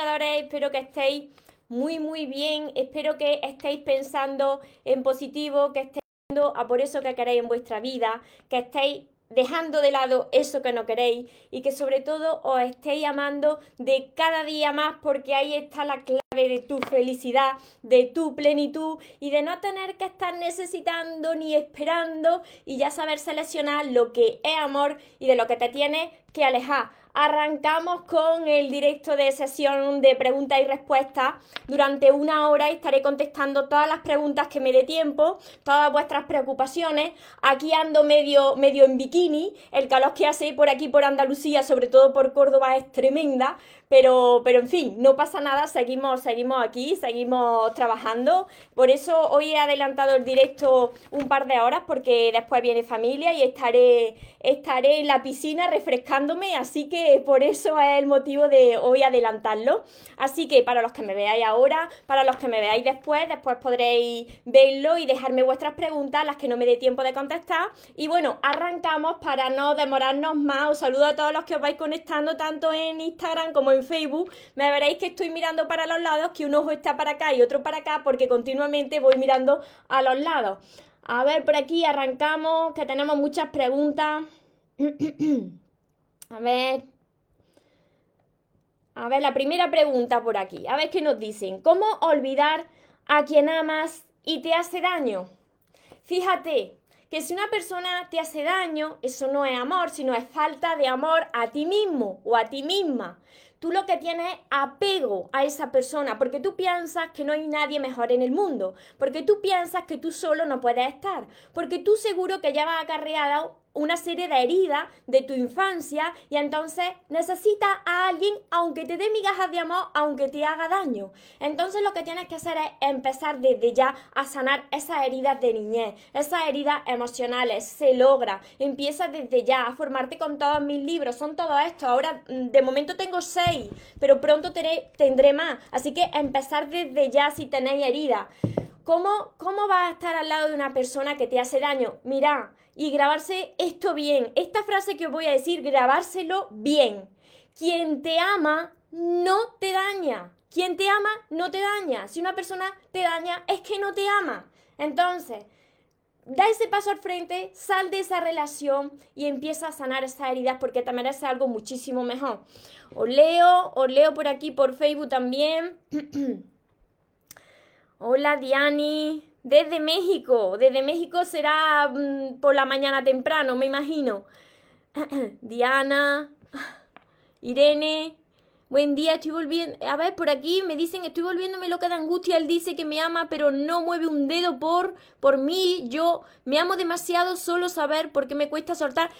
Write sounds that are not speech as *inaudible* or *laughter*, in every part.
Soñadores, espero que estéis muy muy bien, espero que estéis pensando en positivo, que estéis a por eso que queréis en vuestra vida, que estéis dejando de lado eso que no queréis y que sobre todo os estéis amando de cada día más porque ahí está la clave de tu felicidad, de tu plenitud y de no tener que estar necesitando ni esperando y ya saber seleccionar lo que es amor y de lo que te tienes que alejar. Arrancamos con el directo de sesión de preguntas y respuestas. Durante una hora estaré contestando todas las preguntas que me dé tiempo, todas vuestras preocupaciones. Aquí ando medio, medio en bikini. El calor que hace por aquí, por Andalucía, sobre todo por Córdoba, es tremenda. Pero, pero en fin, no pasa nada, seguimos, seguimos aquí, seguimos trabajando. Por eso hoy he adelantado el directo un par de horas porque después viene familia y estaré, estaré en la piscina refrescándome, así que por eso es el motivo de hoy adelantarlo. Así que para los que me veáis ahora, para los que me veáis después, después podréis verlo y dejarme vuestras preguntas, las que no me dé tiempo de contestar. Y bueno, arrancamos para no demorarnos más. Os saludo a todos los que os vais conectando tanto en Instagram como en Facebook, me veréis que estoy mirando para los lados, que un ojo está para acá y otro para acá, porque continuamente voy mirando a los lados. A ver, por aquí arrancamos, que tenemos muchas preguntas. *clears throat* a ver. A ver, la primera pregunta por aquí. A ver qué nos dicen. ¿Cómo olvidar a quien amas y te hace daño? Fíjate que si una persona te hace daño, eso no es amor, sino es falta de amor a ti mismo o a ti misma tú lo que tienes es apego a esa persona, porque tú piensas que no hay nadie mejor en el mundo, porque tú piensas que tú solo no puedes estar, porque tú seguro que ya vas acarreada una serie de heridas de tu infancia y entonces necesitas a alguien aunque te dé migajas de amor, aunque te haga daño. Entonces lo que tienes que hacer es empezar desde ya a sanar esas heridas de niñez, esas heridas emocionales. Se logra. Empieza desde ya a formarte con todos mis libros. Son todos estos. Ahora mm, de momento tengo seis, pero pronto tendré más. Así que empezar desde ya si tenéis heridas. ¿Cómo, ¿Cómo vas a estar al lado de una persona que te hace daño? Mira, y grabarse esto bien. Esta frase que os voy a decir, grabárselo bien. Quien te ama no te daña. Quien te ama no te daña. Si una persona te daña es que no te ama. Entonces, da ese paso al frente, sal de esa relación y empieza a sanar esas heridas porque te merece algo muchísimo mejor. Os leo, os leo por aquí por Facebook también. *clears throat* Hola Diani. Desde México, desde México será mm, por la mañana temprano, me imagino. *clears throat* Diana, Irene, buen día, estoy volviendo. A ver, por aquí me dicen, estoy volviéndome loca de angustia. Él dice que me ama, pero no mueve un dedo por, por mí. Yo me amo demasiado solo saber por qué me cuesta soltar.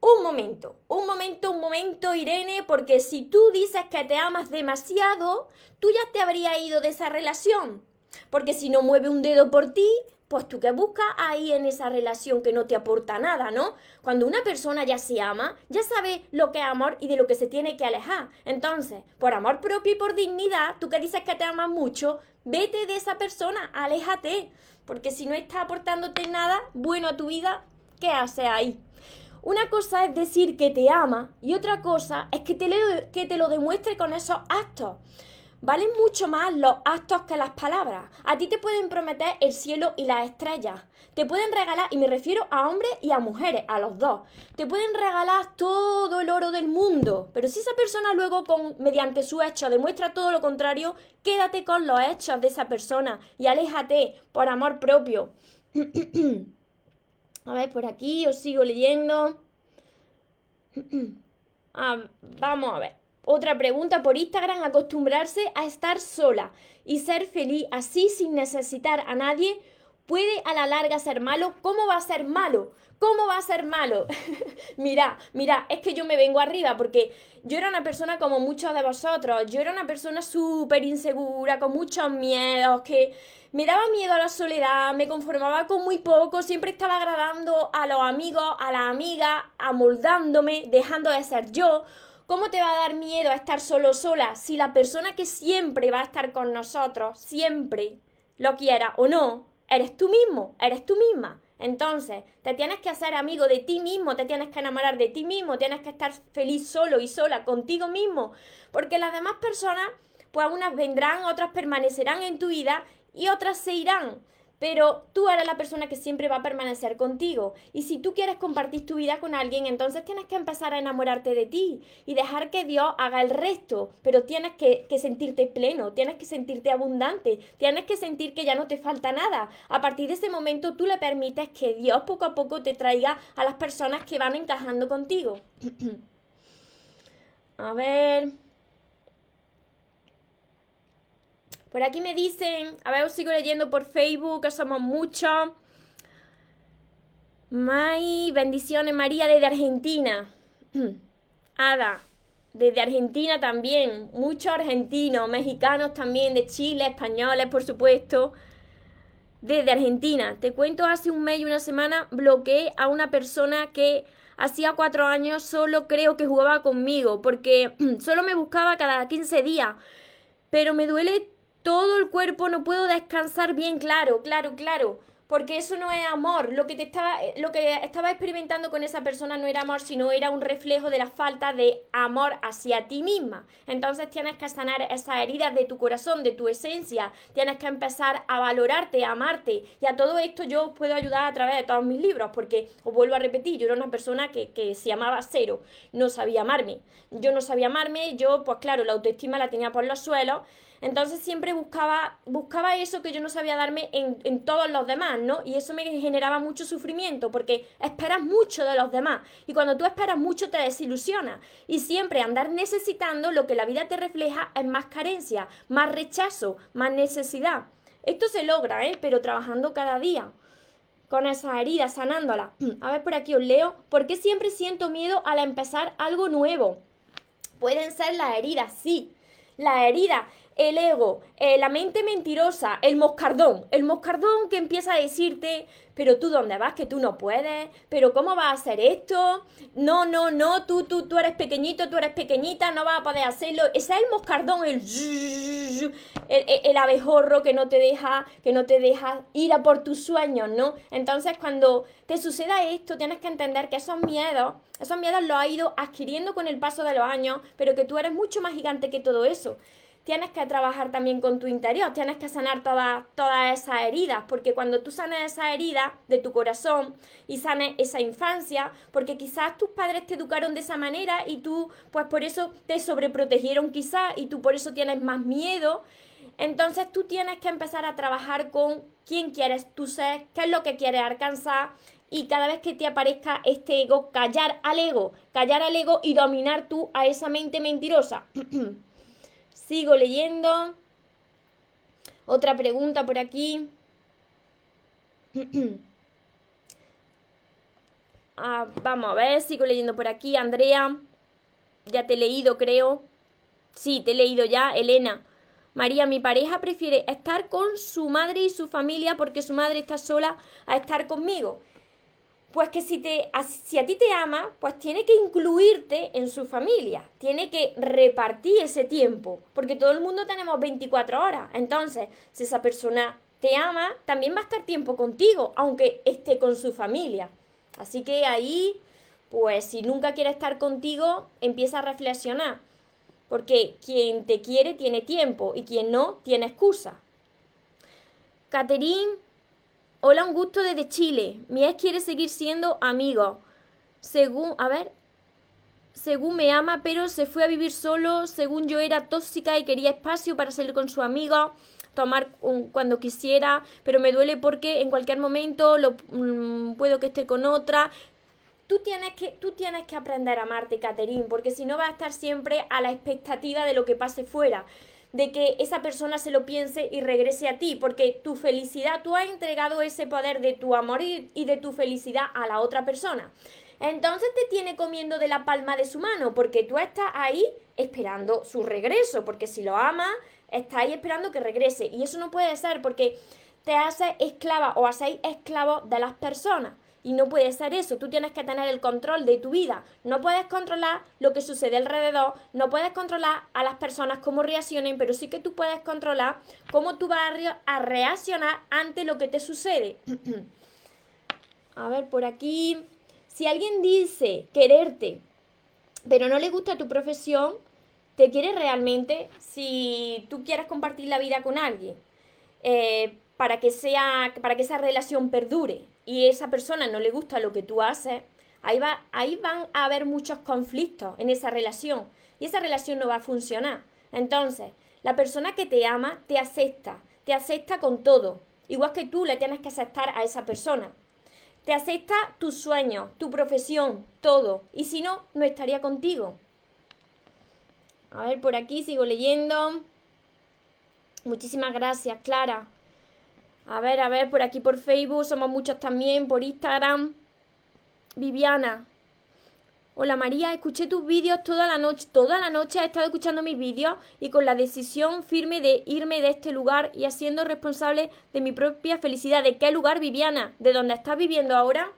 Un momento, un momento, un momento, Irene, porque si tú dices que te amas demasiado, tú ya te habrías ido de esa relación. Porque si no mueve un dedo por ti, pues tú que buscas ahí en esa relación que no te aporta nada, ¿no? Cuando una persona ya se ama, ya sabe lo que es amor y de lo que se tiene que alejar. Entonces, por amor propio y por dignidad, tú que dices que te amas mucho, vete de esa persona, aléjate. Porque si no está aportándote nada bueno a tu vida, ¿qué hace ahí? Una cosa es decir que te ama y otra cosa es que te, que te lo demuestre con esos actos. Valen mucho más los actos que las palabras. A ti te pueden prometer el cielo y las estrellas. Te pueden regalar, y me refiero a hombres y a mujeres, a los dos. Te pueden regalar todo el oro del mundo. Pero si esa persona luego, con, mediante su hecho, demuestra todo lo contrario, quédate con los hechos de esa persona y aléjate por amor propio. *clears throat* a ver, por aquí os sigo leyendo. *clears throat* Ah, vamos a ver. Otra pregunta por Instagram, acostumbrarse a estar sola y ser feliz así sin necesitar a nadie puede a la larga ser malo. ¿Cómo va a ser malo? ¿Cómo va a ser malo? *laughs* mira, mira, es que yo me vengo arriba porque yo era una persona como muchos de vosotros. Yo era una persona súper insegura, con muchos miedos, que me daba miedo a la soledad, me conformaba con muy poco, siempre estaba agradando a los amigos, a las amigas, amoldándome, dejando de ser yo. ¿Cómo te va a dar miedo a estar solo sola si la persona que siempre va a estar con nosotros, siempre, lo quiera o no, eres tú mismo, eres tú misma? Entonces, te tienes que hacer amigo de ti mismo, te tienes que enamorar de ti mismo, tienes que estar feliz solo y sola contigo mismo, porque las demás personas, pues unas vendrán, otras permanecerán en tu vida y otras se irán pero tú eres la persona que siempre va a permanecer contigo. Y si tú quieres compartir tu vida con alguien, entonces tienes que empezar a enamorarte de ti y dejar que Dios haga el resto. Pero tienes que, sentirte pleno, tienes que sentirte abundante, tienes que sentir que ya no te falta nada. A partir de ese momento tú le permites que Dios poco a poco te traiga a las personas que van encajando contigo. *clears throat* a ver. Por aquí me dicen, a ver, os sigo leyendo por Facebook, que somos muchos. May, bendiciones, María desde Argentina. *clears throat* Ada, desde Argentina también. Muchos argentinos, mexicanos también, de Chile, españoles, por supuesto. Desde Argentina. Te cuento, hace un mes y una semana bloqueé a una persona que hacía cuatro años solo creo que jugaba conmigo, porque *clears throat* solo me buscaba cada 15 días. Pero me duele todo el cuerpo, no puedo descansar bien, claro, claro, claro, porque eso no es amor. Lo que te estaba, eh, lo que estaba experimentando con esa persona no era amor, sino era un reflejo de la falta de amor hacia ti misma. Entonces tienes que sanar esas heridas de tu corazón, de tu esencia. Tienes que empezar a valorarte, a amarte. Y a todo esto yo puedo ayudar a través de todos mis libros, porque os vuelvo a repetir, yo era una persona que, que se llamaba cero, no sabía amarme. Yo no sabía amarme, yo, pues claro, la autoestima la tenía por los suelos entonces siempre buscaba, buscaba eso que yo no sabía darme en, en, todos los demás, ¿no? Y eso me generaba mucho sufrimiento porque esperas mucho de los demás. Y cuando tú esperas mucho te desilusionas. Y siempre andar necesitando lo que la vida te refleja es más carencia, más rechazo, más necesidad. Esto se logra, ¿eh? Pero trabajando cada día con esa herida, sanándola. *clears throat* A ver, por aquí os leo. ¿Por qué siempre siento miedo al empezar algo nuevo? Pueden ser las heridas, sí. La herida el ego, eh, la mente mentirosa, el moscardón, el moscardón que empieza a decirte, pero tú dónde vas, que tú no puedes, pero cómo vas a hacer esto, no, no, no, tú, tú, tú eres pequeñito, tú eres pequeñita, no vas a poder hacerlo. Ese es el moscardón, *laughs* el, el, el abejorro que no te deja, que no te deja ir a por tus sueños, ¿no? Entonces cuando te suceda esto, tienes que entender que esos miedos, esos miedos los has ido adquiriendo con el paso de los años, pero que tú eres mucho más gigante que todo eso tienes que trabajar también con tu interior, tienes que sanar todas, todas esas heridas, porque cuando tú sanes esa herida de tu corazón y sanes esa infancia, porque quizás tus padres te educaron de esa manera y tú, pues por eso te sobreprotegieron quizás y tú por eso tienes más miedo, entonces tú tienes que empezar a trabajar con quién quieres tú ser, qué es lo que quieres alcanzar y cada vez que te aparezca este ego, callar al ego, callar al ego y dominar tú a esa mente mentirosa. *clears throat* Sigo leyendo. Otra pregunta por aquí. *clears throat* Ah, vamos a ver, sigo leyendo por aquí. Andrea, ya te he leído, creo. Sí, te he leído ya. Elena. María, mi pareja prefiere estar con su madre y su familia porque su madre está sola a estar conmigo pues que si, te, si a ti te ama, pues tiene que incluirte en su familia, tiene que repartir ese tiempo, porque todo el mundo tenemos 24 horas. Entonces, si esa persona te ama, también va a estar tiempo contigo, aunque esté con su familia. Así que ahí, pues si nunca quiere estar contigo, empieza a reflexionar, porque quien te quiere tiene tiempo y quien no tiene excusa. Catherine Hola, un gusto desde Chile. Mi ex quiere seguir siendo amigo. Según, a ver, según me ama, pero se fue a vivir solo. Según yo era tóxica y quería espacio para salir con su amigo, tomar cuando quisiera, pero me duele porque en cualquier momento lo, mm, puedo que esté con otra. Tú tienes, que, tú tienes que aprender a amarte, Caterín, porque si no vas a estar siempre a la expectativa de lo que pase fuera. De que esa persona se lo piense y regrese a ti, porque tu felicidad, tú has entregado ese poder de tu amor y, de tu felicidad a la otra persona. Entonces te tiene comiendo de la palma de su mano, porque tú estás ahí esperando su regreso, porque si lo ama, está ahí esperando que regrese. Y eso no puede ser porque te hace esclava o hacéis esclavo de las personas. Y no puede ser eso, tú tienes que tener el control de tu vida. No puedes controlar lo que sucede alrededor, no puedes controlar a las personas cómo reaccionen, pero sí que tú puedes controlar cómo tú vas a reaccionar ante lo que te sucede. *clears throat* a ver, por aquí, si alguien dice quererte, pero no le gusta tu profesión, te quiere realmente, si tú quieres compartir la vida con alguien, eh, para, que sea, para que esa relación perdure y esa persona no le gusta lo que tú haces, ahí, va, ahí van a haber muchos conflictos en esa relación y esa relación no va a funcionar. Entonces, la persona que te ama te acepta, te acepta con todo, igual que tú le tienes que aceptar a esa persona. Te acepta tus sueños, tu profesión, todo, y si no, no estaría contigo. A ver, por aquí sigo leyendo. Muchísimas gracias, Clara. A ver, a ver, por aquí por Facebook, somos muchos también, por Instagram. Viviana. Hola María, escuché tus vídeos toda la noche, toda la noche he estado escuchando mis vídeos y con la decisión firme de irme de este lugar y haciendo responsable de mi propia felicidad. ¿De qué lugar, Viviana? ¿De dónde estás viviendo ahora?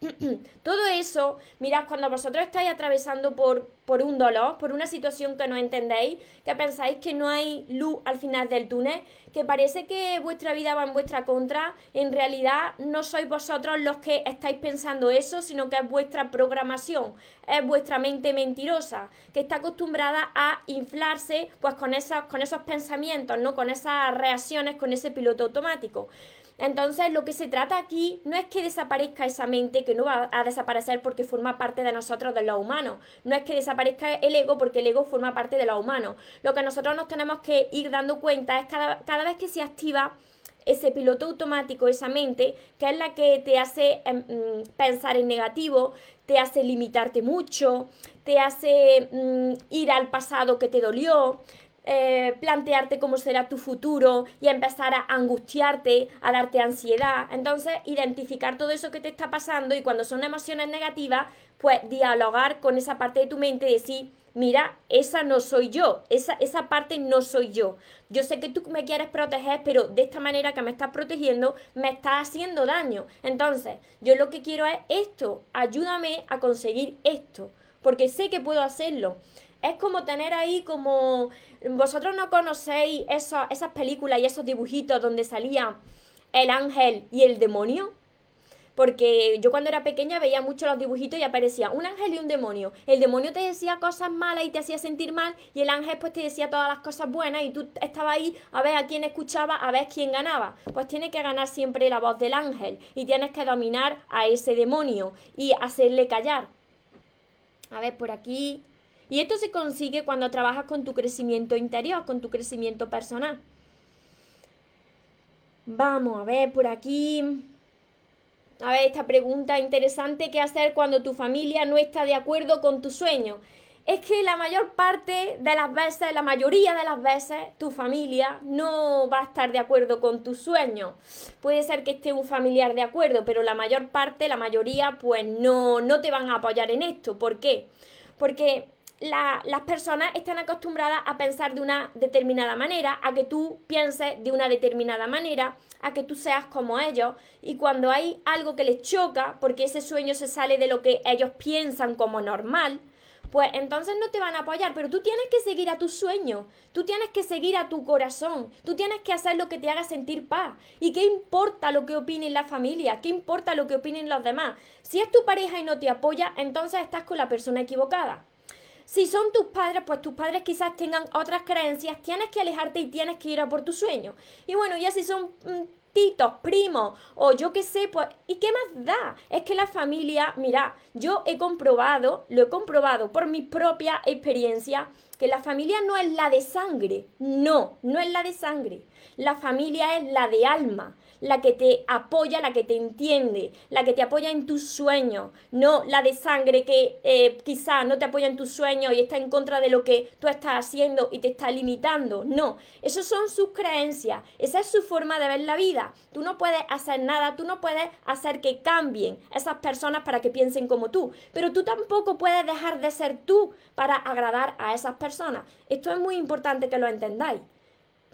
*clears throat* Todo eso, mirad, cuando vosotros estáis atravesando por, por un dolor, por una situación que no entendéis, que pensáis que no hay luz al final del túnel, que parece que vuestra vida va en vuestra contra, en realidad no sois vosotros los que estáis pensando eso, sino que es vuestra programación, es vuestra mente mentirosa, que está acostumbrada a inflarse pues con esos, con esos pensamientos, ¿no? Con esas reacciones, con ese piloto automático. Entonces, lo que se trata aquí no es que desaparezca esa mente, que no va a desaparecer porque forma parte de nosotros, de lo humano. No es que desaparezca el ego porque el ego forma parte de lo humano. Lo que nosotros nos tenemos que ir dando cuenta es cada, cada vez que se activa ese piloto automático, esa mente, que es la que te hace em, mm, pensar en negativo, te hace limitarte mucho, te hace mm, ir al pasado que te dolió, eh, plantearte cómo será tu futuro y empezar a angustiarte, a darte ansiedad. Entonces, identificar todo eso que te está pasando y cuando son emociones negativas, pues dialogar con esa parte de tu mente y decir, mira, esa no soy yo, esa, esa parte no soy yo. Yo sé que tú me quieres proteger, pero de esta manera que me estás protegiendo, me estás haciendo daño. Entonces, yo lo que quiero es esto, ayúdame a conseguir esto, porque sé que puedo hacerlo. Es como tener ahí como... Vosotros no conocéis esas películas y esos dibujitos donde salía el ángel y el demonio. Porque yo cuando era pequeña veía mucho los dibujitos y aparecía un ángel y un demonio. El demonio te decía cosas malas y te hacía sentir mal y el ángel pues te decía todas las cosas buenas y tú estabas ahí a ver a quién escuchaba, a ver quién ganaba. Pues tiene que ganar siempre la voz del ángel y tienes que dominar a ese demonio y hacerle callar. A ver, por aquí y esto se consigue cuando trabajas con tu crecimiento interior, con tu crecimiento personal. Vamos a ver por aquí. A ver, esta pregunta interesante, ¿qué hacer cuando tu familia no está de acuerdo con tu sueño? Es que la mayor parte de las veces, la mayoría de las veces, tu familia no va a estar de acuerdo con tu sueño. Puede ser que esté un familiar de acuerdo, pero la mayor parte, la mayoría, pues no, no te van a apoyar en esto. ¿Por qué? Porque las personas están acostumbradas a pensar de una determinada manera, a que tú pienses de una determinada manera, a que tú seas como ellos. Y cuando hay algo que les choca, porque ese sueño se sale de lo que ellos piensan como normal, pues entonces no te van a apoyar, pero tú tienes que seguir a tu sueño, tú tienes que seguir a tu corazón, tú tienes que hacer lo que te haga sentir paz. ¿Y qué importa lo que opinen la familia? ¿Qué importa lo que opinen los demás? Si es tu pareja y no te apoya, entonces estás con la persona equivocada. Si son tus padres, pues tus padres quizás tengan otras creencias, tienes que alejarte y tienes que ir a por tu sueño. Y bueno, ya si son mm, titos, primos o yo qué sé, pues ¿y qué más da? Es que la familia, mira, yo he comprobado, lo he comprobado por mi propia experiencia, que la familia no es la de sangre, no, no es la de sangre. La familia es la de alma. La que te apoya, la que te entiende, la que te apoya en tus sueños, no la de sangre que eh, quizás no te apoya en tus sueños y está en contra de lo que tú estás haciendo y te está limitando. No, esas son sus creencias, esa es su forma de ver la vida. Tú no puedes hacer nada, tú no puedes hacer que cambien esas personas para que piensen como tú, pero tú tampoco puedes dejar de ser tú para agradar a esas personas. Esto es muy importante que lo entendáis.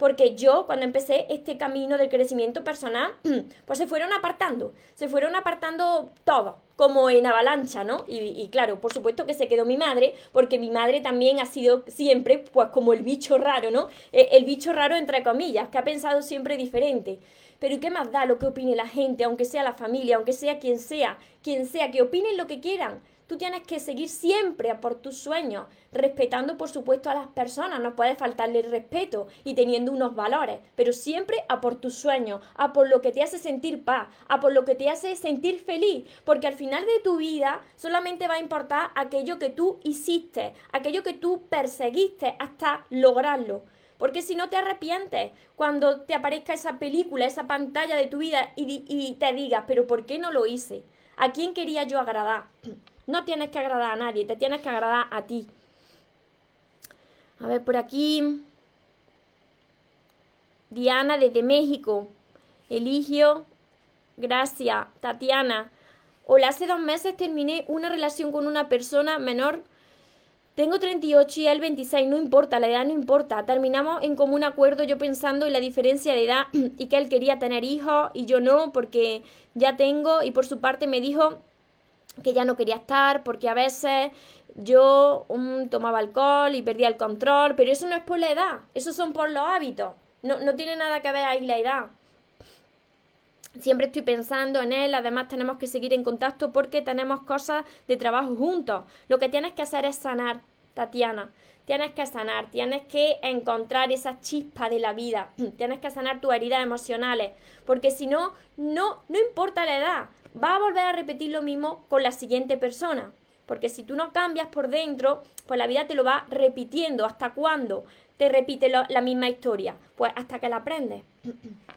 Porque yo, cuando empecé este camino del crecimiento personal, *clears throat* pues se fueron apartando, se fueron apartando todo, como en avalancha, ¿no? Y, claro, por supuesto que se quedó mi madre, porque mi madre también ha sido siempre, pues como el bicho raro, ¿no? Eh, el bicho raro entre comillas, que ha pensado siempre diferente. Pero ¿qué más da lo que opine la gente, aunque sea la familia, aunque sea quien sea, quien sea, que opinen lo que quieran? Tú tienes que seguir siempre por tus sueños, respetando por supuesto a las personas, no puedes faltarle el respeto y teniendo unos valores, pero siempre a por tus sueños, a por lo que te hace sentir paz, a por lo que te hace sentir feliz, porque al final de tu vida solamente va a importar aquello que tú hiciste, aquello que tú perseguiste hasta lograrlo. Porque si no te arrepientes cuando te aparezca esa película, esa pantalla de tu vida y, te digas, pero ¿por qué no lo hice? ¿A quién quería yo agradar? No tienes que agradar a nadie, te tienes que agradar a ti. A ver, por aquí. Diana desde México. Eligio. Gracias. Tatiana. Hola, hace dos meses terminé una relación con una persona menor. Tengo 38 y él 26, no importa, la edad no importa. Terminamos en común acuerdo yo pensando en la diferencia de edad *clears throat* y que él quería tener hijos y yo no porque ya tengo y por su parte me dijo que ya no quería estar porque a veces yo um, tomaba alcohol y perdía el control, pero eso no es por la edad, eso son por los hábitos, no, no tiene nada que ver ahí la edad. Siempre estoy pensando en él, además tenemos que seguir en contacto porque tenemos cosas de trabajo juntos. Lo que tienes que hacer es sanar, Tatiana. Tienes que sanar, tienes que encontrar esa chispa de la vida, *clears throat* tienes que sanar tus heridas emocionales, porque si no, no, no importa la edad, va a volver a repetir lo mismo con la siguiente persona. Porque si tú no cambias por dentro, pues la vida te lo va repitiendo. ¿Hasta cuándo te repite la misma historia? Pues hasta que la aprendes. *clears throat*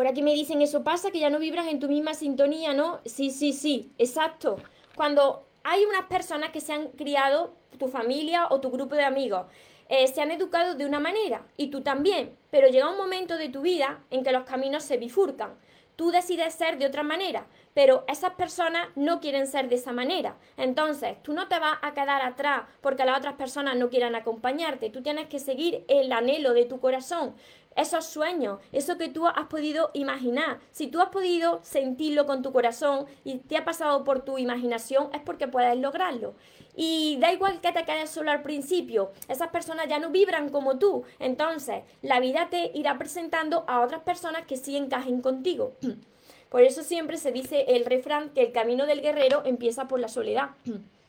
Por aquí me dicen, eso pasa, que ya no vibras en tu misma sintonía, ¿no? Sí, sí, sí, exacto. Cuando hay unas personas que se han criado, tu familia o tu grupo de amigos, eh, se han educado de una manera y tú también, pero llega un momento de tu vida en que los caminos se bifurcan tú decides ser de otra manera, pero esas personas no quieren ser de esa manera. Entonces, tú no te vas a quedar atrás porque las otras personas no quieran acompañarte. Tú tienes que seguir el anhelo de tu corazón esos sueños, eso que tú has podido imaginar. Si tú has podido sentirlo con tu corazón y te ha pasado por tu imaginación, es porque puedes lograrlo. Y da igual que te quedes solo al principio, esas personas ya no vibran como tú. Entonces, la vida te irá presentando a otras personas que sí encajen contigo. *clears throat* Por eso siempre se dice el refrán que el camino del guerrero empieza por la soledad. *clears throat*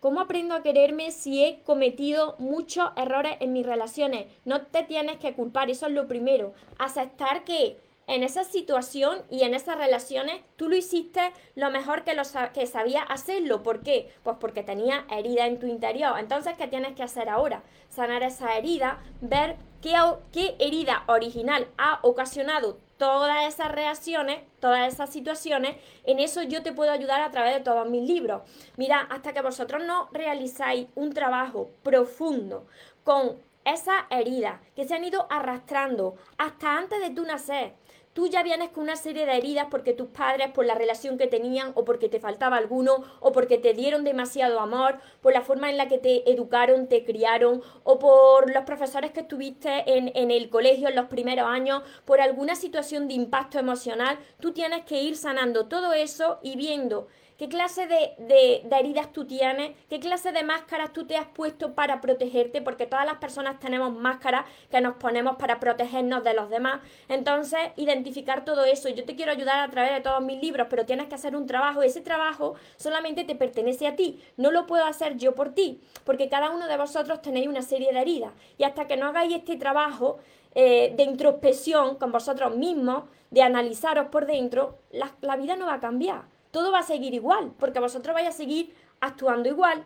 ¿Cómo aprendo a quererme si he cometido muchos errores en mis relaciones? No te tienes que culpar, eso es lo primero. Aceptar que en esa situación y en esas relaciones tú lo hiciste lo mejor que, lo que sabías hacerlo. ¿Por qué? Pues porque tenía herida en tu interior. Entonces, ¿qué tienes que hacer ahora? Sanar esa herida, ver qué, qué herida original ha ocasionado todas esas reacciones, todas esas situaciones, en eso yo te puedo ayudar a través de todos mis libros. Mira, hasta que vosotros no realizáis un trabajo profundo con esas heridas que se han ido arrastrando hasta antes de tu nacer, tú ya vienes con una serie de heridas porque tus padres, por la relación que tenían, o porque te faltaba alguno, o porque te dieron demasiado amor, por la forma en la que te educaron, te criaron, o por los profesores que estuviste en, en el colegio en los primeros años, por alguna situación de impacto emocional, tú tienes que ir sanando todo eso y viendo qué clase de, heridas tú tienes, qué clase de máscaras tú te has puesto para protegerte, porque todas las personas tenemos máscaras que nos ponemos para protegernos de los demás. Entonces, identificar todo eso. Yo te quiero ayudar a través de todos mis libros, pero tienes que hacer un trabajo. Ese trabajo solamente te pertenece a ti. No lo puedo hacer yo por ti, porque cada uno de vosotros tenéis una serie de heridas. Y hasta que no hagáis este trabajo, eh, de introspección con vosotros mismos, de analizaros por dentro, la vida no va a cambiar todo va a seguir igual, porque vosotros vais a seguir actuando igual,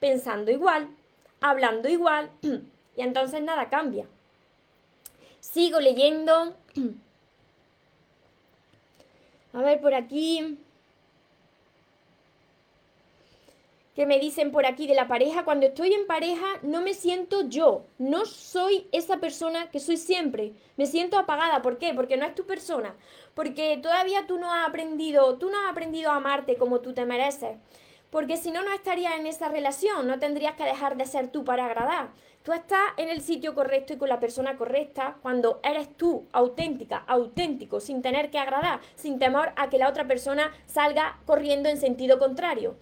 pensando igual, hablando igual, *clears throat* y entonces nada cambia. Sigo leyendo. *clears throat* A ver, por aquí. Que me dicen por aquí de la pareja, cuando estoy en pareja no me siento yo, no soy esa persona que soy siempre, me siento apagada, ¿por qué? Porque no es tu persona, porque todavía tú no has aprendido, tú no has aprendido a amarte como tú te mereces, porque si no, no estarías en esa relación, no tendrías que dejar de ser tú para agradar. Tú estás en el sitio correcto y con la persona correcta cuando eres tú, auténtica, auténtico, sin tener que agradar, sin temor a que la otra persona salga corriendo en sentido contrario.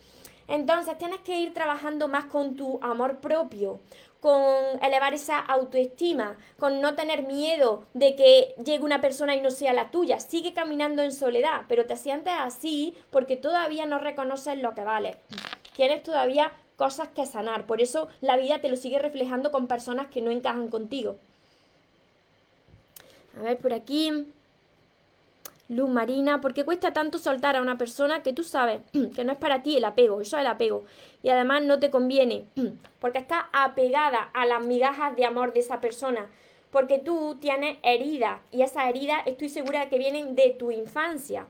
Entonces tienes que ir trabajando más con tu amor propio, con elevar esa autoestima, con no tener miedo de que llegue una persona y no sea la tuya. Sigue caminando en soledad, pero te sientes así porque todavía no reconoces lo que vale. Tienes todavía cosas que sanar. Por eso la vida te lo sigue reflejando con personas que no encajan contigo. A ver, por aquí. Luz Marina, ¿por qué cuesta tanto soltar a una persona que tú sabes *clears throat* que no es para ti el apego? Eso es el apego. Y además no te conviene, *clears throat* porque estás apegada a las migajas de amor de esa persona. Porque tú tienes heridas y esas heridas estoy segura de que vienen de tu infancia.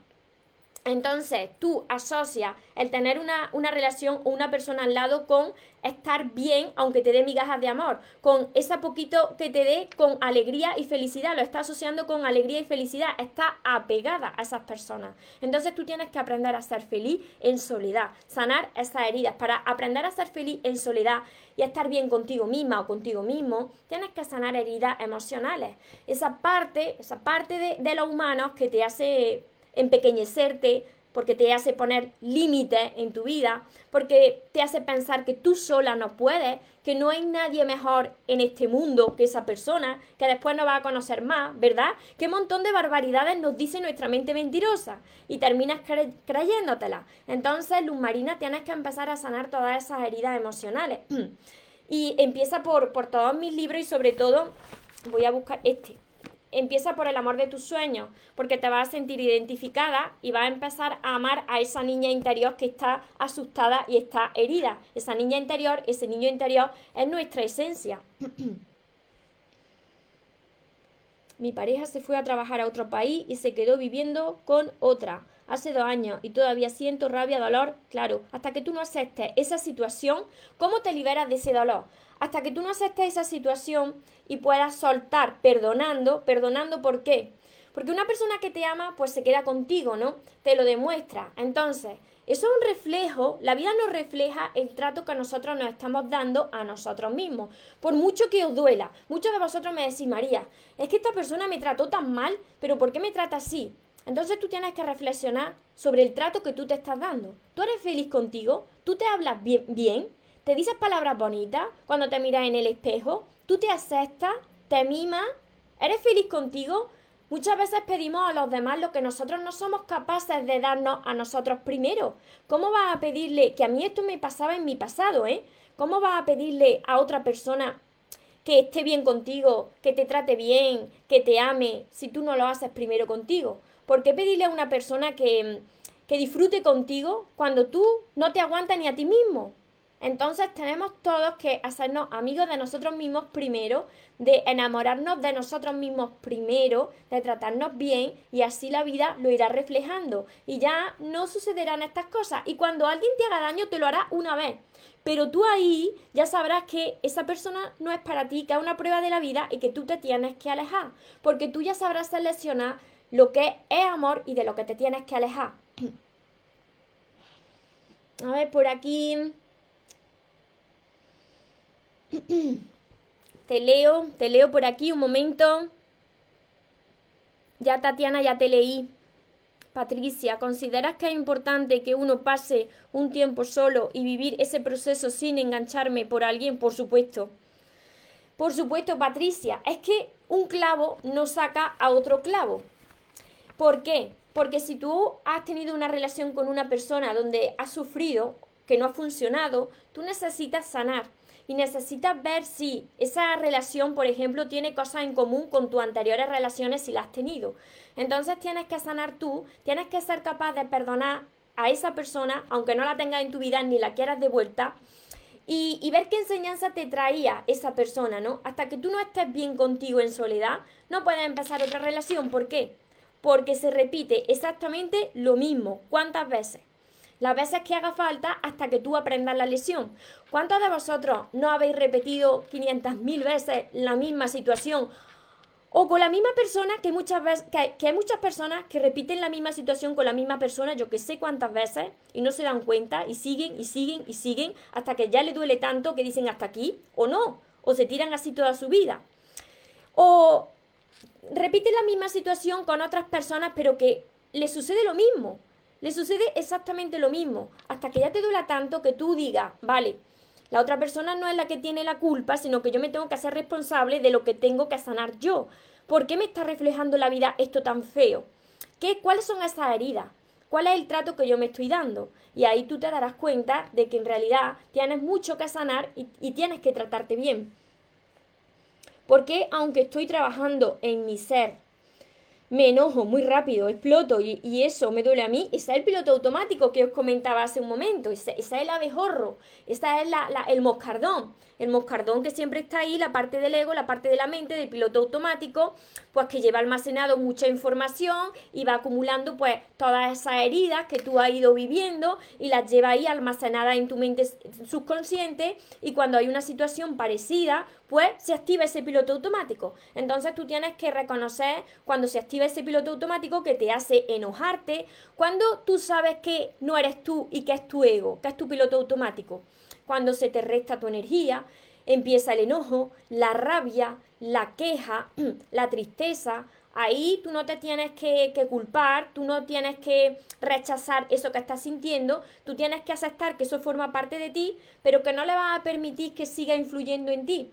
Entonces, tú asocias el tener una, una, relación o una persona al lado con estar bien, aunque te dé migajas de amor, con esa poquito que te dé con alegría y felicidad, lo estás asociando con alegría y felicidad, está apegada a esas personas. Entonces, tú tienes que aprender a ser feliz en soledad, sanar esas heridas. Para aprender a ser feliz en soledad y estar bien contigo misma o contigo mismo, tienes que sanar heridas emocionales. Esa parte, esa parte de, de los humanos que te hace empequeñecerte, porque te hace poner límites en tu vida, porque te hace pensar que tú sola no puedes, que no hay nadie mejor en este mundo que esa persona, que después no va a conocer más, ¿verdad? Qué montón de barbaridades nos dice nuestra mente mentirosa y terminas creyéndotela. Entonces, Luz Marina, tienes que empezar a sanar todas esas heridas emocionales. *clears throat* y empieza por, por todos mis libros y sobre todo voy a buscar este empieza por el amor de tus sueños, porque te vas a sentir identificada y vas a empezar a amar a esa niña interior que está asustada y está herida. Esa niña interior, ese niño interior es nuestra esencia. *clears throat* Mi pareja se fue a trabajar a otro país y se quedó viviendo con otra hace dos años y todavía siento rabia, dolor, claro, hasta que tú no aceptes esa situación, ¿cómo te liberas de ese dolor? hasta que tú no aceptes esa situación y puedas soltar perdonando, perdonando ¿por qué? Porque una persona que te ama pues se queda contigo, ¿no? Te lo demuestra. Entonces, eso es un reflejo, la vida nos refleja el trato que nosotros nos estamos dando a nosotros mismos. Por mucho que os duela, muchos de vosotros me decís, María, es que esta persona me trató tan mal, pero ¿por qué me trata así? Entonces tú tienes que reflexionar sobre el trato que tú te estás dando. ¿Tú eres feliz contigo? ¿Tú te hablas bien? ¿Te dices palabras bonitas cuando te miras en el espejo? ¿Tú te aceptas? ¿Te mimas? ¿Eres feliz contigo? Muchas veces pedimos a los demás lo que nosotros no somos capaces de darnos a nosotros primero. ¿Cómo vas a pedirle que a mí esto me pasaba en mi pasado, eh? ¿Cómo vas a pedirle a otra persona que esté bien contigo, que te trate bien, que te ame, si tú no lo haces primero contigo? ¿Por qué pedirle a una persona que, que disfrute contigo cuando tú no te aguantas ni a ti mismo? Entonces tenemos todos que hacernos amigos de nosotros mismos primero, de enamorarnos de nosotros mismos primero, de tratarnos bien y así la vida lo irá reflejando y ya no sucederán estas cosas. Y cuando alguien te haga daño te lo hará una vez. Pero tú ahí ya sabrás que esa persona no es para ti, que es una prueba de la vida y que tú te tienes que alejar. Porque tú ya sabrás seleccionar lo que es amor y de lo que te tienes que alejar. *clears throat* A ver, por aquí *clears throat* te leo, te leo por aquí un momento. Ya Tatiana, ya te leí. Patricia, ¿consideras que es importante que uno pase un tiempo solo y vivir ese proceso sin engancharme por alguien? Por supuesto. Por supuesto, Patricia, es que un clavo no saca a otro clavo. ¿Por qué? Porque si tú has tenido una relación con una persona donde has sufrido, que no ha funcionado, tú necesitas sanar y necesitas ver si esa relación, por ejemplo, tiene cosas en común con tus anteriores relaciones si las has tenido. Entonces tienes que sanar tú, tienes que ser capaz de perdonar a esa persona, aunque no la tengas en tu vida ni la quieras de vuelta, y, ver qué enseñanza te traía esa persona, ¿no? Hasta que tú no estés bien contigo en soledad, no puedes empezar otra relación. ¿Por qué? Porque se repite exactamente lo mismo. ¿Cuántas veces? Las veces que haga falta hasta que tú aprendas la lección. ¿Cuántos de vosotros no habéis repetido 500.000 veces la misma situación o con la misma persona que muchas veces, que, hay muchas personas que repiten la misma situación con la misma persona, yo que sé cuántas veces, y no se dan cuenta, y siguen, y siguen, y siguen, hasta que ya le duele tanto que dicen hasta aquí, o no, o se tiran así toda su vida. O repiten la misma situación con otras personas, pero que le sucede lo mismo. Le sucede exactamente lo mismo, hasta que ya te duela tanto que tú digas, vale, la otra persona no es la que tiene la culpa, sino que yo me tengo que hacer responsable de lo que tengo que sanar yo. ¿Por qué me está reflejando la vida esto tan feo? ¿Qué, ¿Cuáles son esas heridas? ¿Cuál es el trato que yo me estoy dando? Y ahí tú te darás cuenta de que en realidad tienes mucho que sanar y, y tienes que tratarte bien. Porque aunque estoy trabajando en mi ser, me enojo muy rápido, exploto y, eso me duele a mí. Ese es el piloto automático que os comentaba hace un momento, ese, es el abejorro, esa es el moscardón. El moscardón que siempre está ahí, la parte del ego, la parte de la mente, del piloto automático, pues que lleva almacenado mucha información y va acumulando pues todas esas heridas que tú has ido viviendo y las lleva ahí almacenadas en tu mente subconsciente y cuando hay una situación parecida, pues se activa ese piloto automático. Entonces tú tienes que reconocer cuando se activa ese piloto automático que te hace enojarte, cuando tú sabes que no eres tú y que es tu ego, que es tu piloto automático. Cuando se te resta tu energía, empieza el enojo, la rabia, la queja, *clears throat* la tristeza. Ahí tú no te tienes que, que, culpar, tú no tienes que rechazar eso que estás sintiendo, tú tienes que aceptar que eso forma parte de ti, pero que no le vas a permitir que siga influyendo en ti.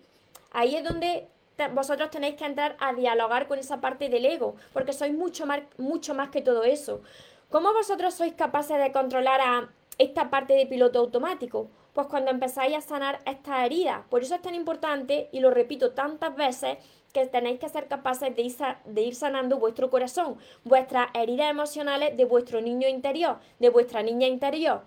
Ahí es donde vosotros tenéis que entrar a dialogar con esa parte del ego, porque sois mucho más, mucho más que todo eso. ¿Cómo vosotros sois capaces de controlar a esta parte de piloto automático? Pues cuando empezáis a sanar esta herida. Por eso es tan importante, y lo repito tantas veces, que tenéis que ser capaces de ir, de ir sanando vuestro corazón, vuestras heridas emocionales de vuestro niño interior, de vuestra niña interior.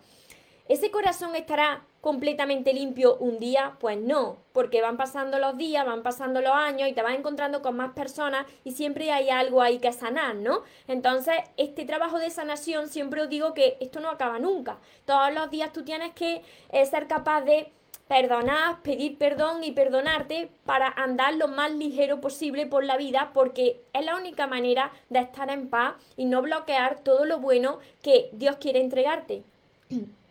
Ese corazón estará completamente limpio un día? Pues no, porque van pasando los días, van pasando los años y te vas encontrando con más personas y siempre hay algo ahí que sanar, ¿no? Entonces, este trabajo de sanación siempre os digo que esto no acaba nunca. Todos los días tú tienes que eh, ser capaz de perdonar, pedir perdón y perdonarte para andar lo más ligero posible por la vida porque es la única manera de estar en paz y no bloquear todo lo bueno que Dios quiere entregarte. *clears throat*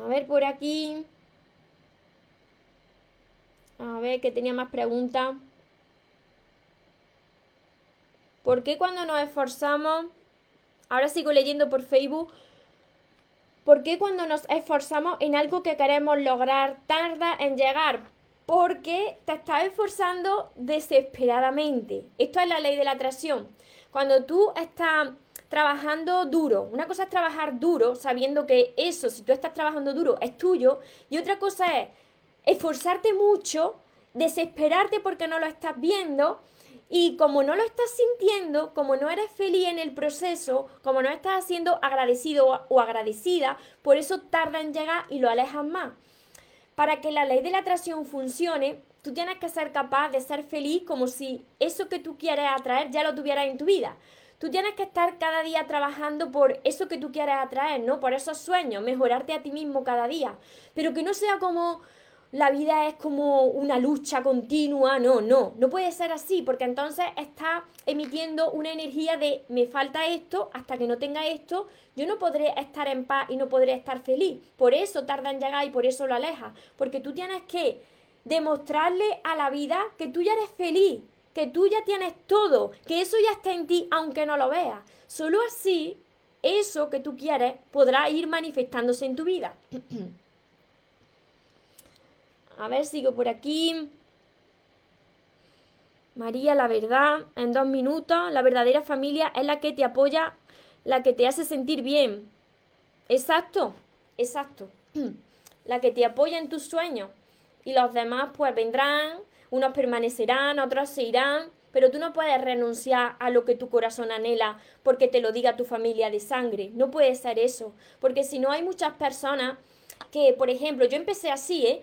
A ver por aquí. A ver que tenía más preguntas. ¿Por qué cuando nos esforzamos, ahora sigo leyendo por Facebook, ¿por qué cuando nos esforzamos en algo que queremos lograr tarda en llegar? Porque te estás esforzando desesperadamente. Esto es la ley de la atracción. Cuando tú estás trabajando duro. Una cosa es trabajar duro, sabiendo que eso, si tú estás trabajando duro, es tuyo. Y otra cosa es esforzarte mucho, desesperarte porque no lo estás viendo. Y como no lo estás sintiendo, como no eres feliz en el proceso, como no estás siendo agradecido o agradecida, por eso tarda en llegar y lo alejas más. Para que la ley de la atracción funcione, tú tienes que ser capaz de ser feliz como si eso que tú quieres atraer ya lo tuvieras en tu vida. Tú tienes que estar cada día trabajando por eso que tú quieres atraer, ¿no? Por esos sueños, mejorarte a ti mismo cada día. Pero que no sea como la vida es como una lucha continua, no, no, no puede ser así, porque entonces está emitiendo una energía de me falta esto, hasta que no tenga esto, yo no podré estar en paz y no podré estar feliz. Por eso tarda en llegar y por eso lo aleja, porque tú tienes que demostrarle a la vida que tú ya eres feliz, que tú ya tienes todo, que eso ya está en ti aunque no lo veas. Solo así, eso que tú quieres podrá ir manifestándose en tu vida. *clears throat* A ver, sigo por aquí. María, la verdad, en dos minutos, la verdadera familia es la que te apoya, la que te hace sentir bien. Exacto, exacto. *clears throat* La que te apoya en tus sueños. Y los demás pues vendrán unos permanecerán, otros se irán, pero tú no puedes renunciar a lo que tu corazón anhela porque te lo diga tu familia de sangre. No puede ser eso, porque si no hay muchas personas que, por ejemplo, yo empecé así, ¿eh?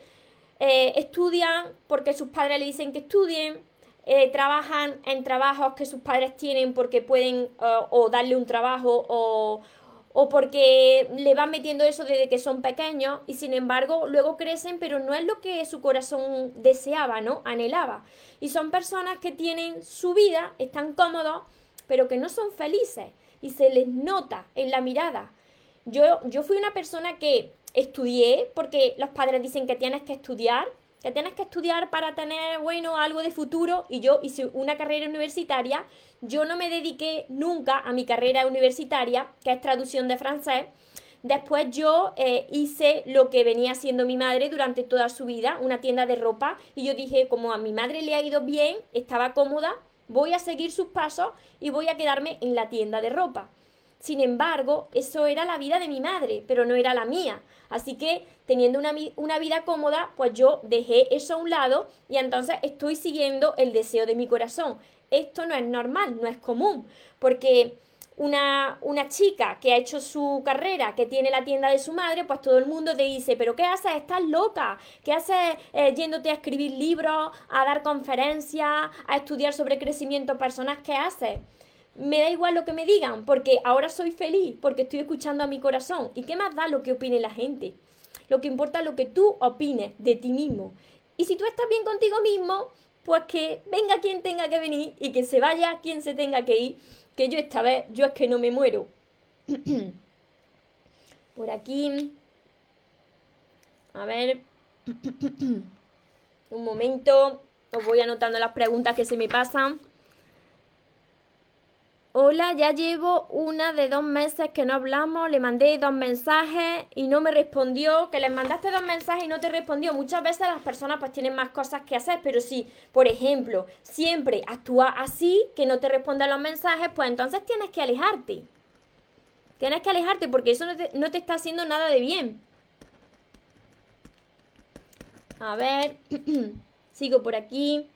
eh estudian porque sus padres le dicen que estudien, eh, trabajan en trabajos que sus padres tienen porque pueden o darle un trabajo o, o porque le van metiendo eso desde que son pequeños y sin embargo luego crecen, pero no es lo que su corazón deseaba, ¿no? Anhelaba. Y son personas que tienen su vida, están cómodos, pero que no son felices y se les nota en la mirada. Yo, yo fui una persona que estudié porque los padres dicen que tienes que estudiar, que tienes que estudiar para tener, bueno, algo de futuro y yo hice una carrera universitaria yo no me dediqué nunca a mi carrera universitaria, que es traducción de francés. Después yo eh, hice lo que venía haciendo mi madre durante toda su vida, una tienda de ropa, y yo dije, como a mi madre le ha ido bien, estaba cómoda, voy a seguir sus pasos y voy a quedarme en la tienda de ropa. Sin embargo, eso era la vida de mi madre, pero no era la mía. Así que teniendo una, una, vida cómoda, pues yo dejé eso a un lado y entonces estoy siguiendo el deseo de mi corazón esto no es normal, no es común, porque una, una, chica que ha hecho su carrera, que tiene la tienda de su madre, pues todo el mundo te dice, pero ¿qué haces? Estás loca. ¿Qué haces eh, yéndote a escribir libros, a dar conferencias, a estudiar sobre crecimiento personal? ¿Qué haces? Me da igual lo que me digan, porque ahora soy feliz, porque estoy escuchando a mi corazón. ¿Y qué más da lo que opine la gente? Lo que importa es lo que tú opines de ti mismo. Y si tú estás bien contigo mismo, pues que venga quien tenga que venir y que se vaya quien se tenga que ir, que yo esta vez, yo es que no me muero. *clears throat* Por aquí, a ver, *clears throat* un momento, os voy anotando las preguntas que se me pasan. Hola, ya llevo una de dos meses que no hablamos, le mandé dos mensajes y no me respondió, que les mandaste dos mensajes y no te respondió. Muchas veces las personas pues tienen más cosas que hacer, pero si, por ejemplo, siempre actúa así, que no te responde a los mensajes, pues entonces tienes que alejarte. Tienes que alejarte porque eso no te, no te está haciendo nada de bien. A ver, *clears throat* sigo por aquí.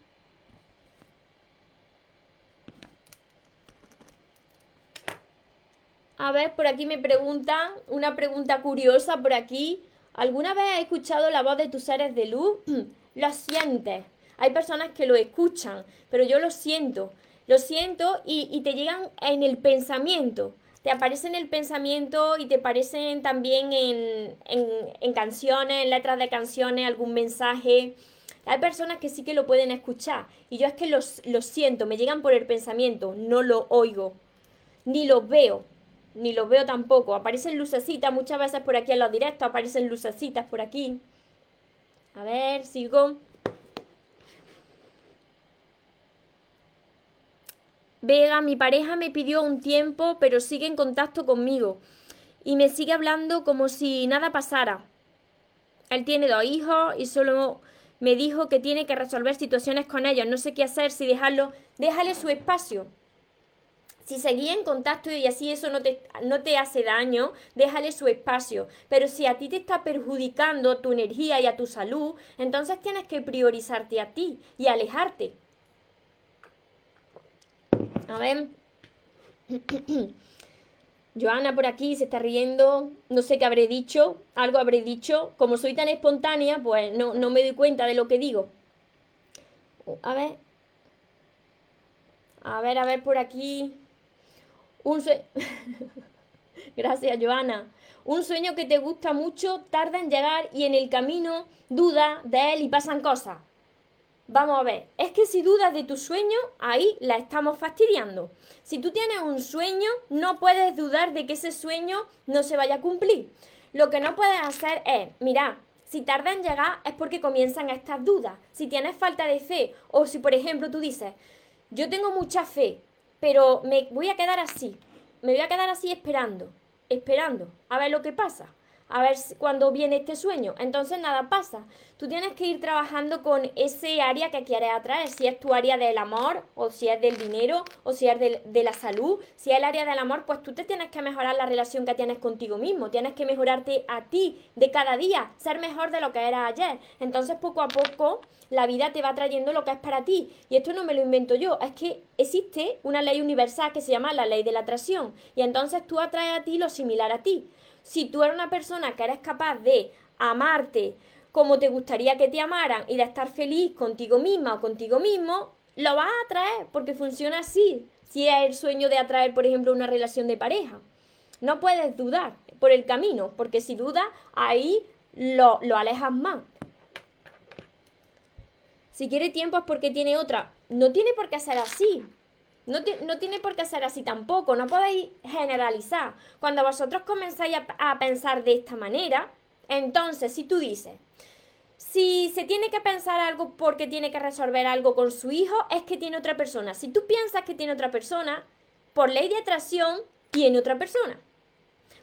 A ver, por aquí me preguntan, una pregunta curiosa por aquí. ¿Alguna vez has escuchado la voz de tus seres de luz? *clears throat* lo sientes. Hay personas que lo escuchan, pero yo lo siento. Lo siento y, te llegan en el pensamiento. Te aparecen en el pensamiento y te aparecen también en, en, canciones, en letras de canciones, algún mensaje. Hay personas que sí que lo pueden escuchar y yo es que los, lo siento, me llegan por el pensamiento, no lo oigo, ni lo veo, ni los veo tampoco. Aparecen lucecitas muchas veces por aquí en los directos, aparecen lucecitas por aquí. A ver, sigo. Vega, mi pareja me pidió un tiempo, pero sigue en contacto conmigo. Y me sigue hablando como si nada pasara. Él tiene dos hijos y solo me dijo que tiene que resolver situaciones con ellos. No sé qué hacer, si dejarlo. Déjale su espacio. Si seguía en contacto y así eso no te, no te hace daño, déjale su espacio. Pero si a ti te está perjudicando tu energía y a tu salud, entonces tienes que priorizarte a ti y alejarte. A ver. *clears throat* Joana por aquí se está riendo, no sé qué habré dicho, algo habré dicho. Como soy tan espontánea, pues no, no me doy cuenta de lo que digo. A ver. A ver, a ver por aquí. Un sueño... *laughs* Gracias, Joana. Un sueño que te gusta mucho tarda en llegar y en el camino duda de él y pasan cosas. Vamos a ver, es que si dudas de tu sueño, ahí la estamos fastidiando. Si tú tienes un sueño, no puedes dudar de que ese sueño no se vaya a cumplir. Lo que no puedes hacer es, mira, si tarda en llegar es porque comienzan estas dudas. Si tienes falta de fe o si, por ejemplo, tú dices, yo tengo mucha fe, pero me voy a quedar así, me voy a quedar así esperando, esperando, a ver lo que pasa a ver cuando viene este sueño. Entonces nada pasa. Tú tienes que ir trabajando con ese área que quieres atraer, si es tu área del amor, o si es del dinero, o si es de, la salud. Si es el área del amor, pues tú te tienes que mejorar la relación que tienes contigo mismo. Tienes que mejorarte a ti de cada día, ser mejor de lo que eras ayer. Entonces poco a poco la vida te va trayendo lo que es para ti. Y esto no me lo invento yo, es que existe una ley universal que se llama la ley de la atracción. Y entonces tú atraes a ti lo similar a ti si tú eres una persona que eres capaz de amarte como te gustaría que te amaran y de estar feliz contigo misma o contigo mismo, lo vas a atraer porque funciona así. Si es el sueño de atraer, por ejemplo, una relación de pareja. No puedes dudar por el camino, porque si dudas, ahí lo, lo alejas más. Si quiere tiempo es porque tiene otra. No tiene por qué ser así. No, no, tiene por qué ser así tampoco, no podéis generalizar. Cuando vosotros comenzáis a, pensar de esta manera, entonces si tú dices, si se tiene que pensar algo porque tiene que resolver algo con su hijo, es que tiene otra persona. Si tú piensas que tiene otra persona, por ley de atracción, tiene otra persona.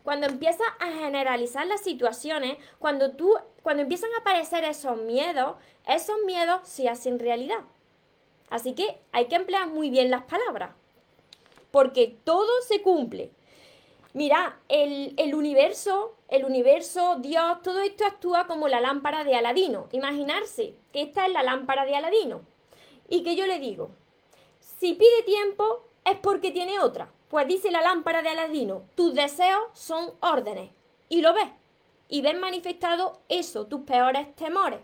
Cuando empiezas a generalizar las situaciones, cuando tú, cuando empiezan a aparecer esos miedos, esos miedos se hacen realidad. Así que hay que emplear muy bien las palabras, porque todo se cumple. Mira, el, el, universo, el universo, Dios, todo esto actúa como la lámpara de Aladino. Imaginarse que esta es la lámpara de Aladino. Y que yo le digo, si pide tiempo es porque tiene otra. Pues dice la lámpara de Aladino, tus deseos son órdenes. Y lo ves. Y ves manifestado eso, tus peores temores.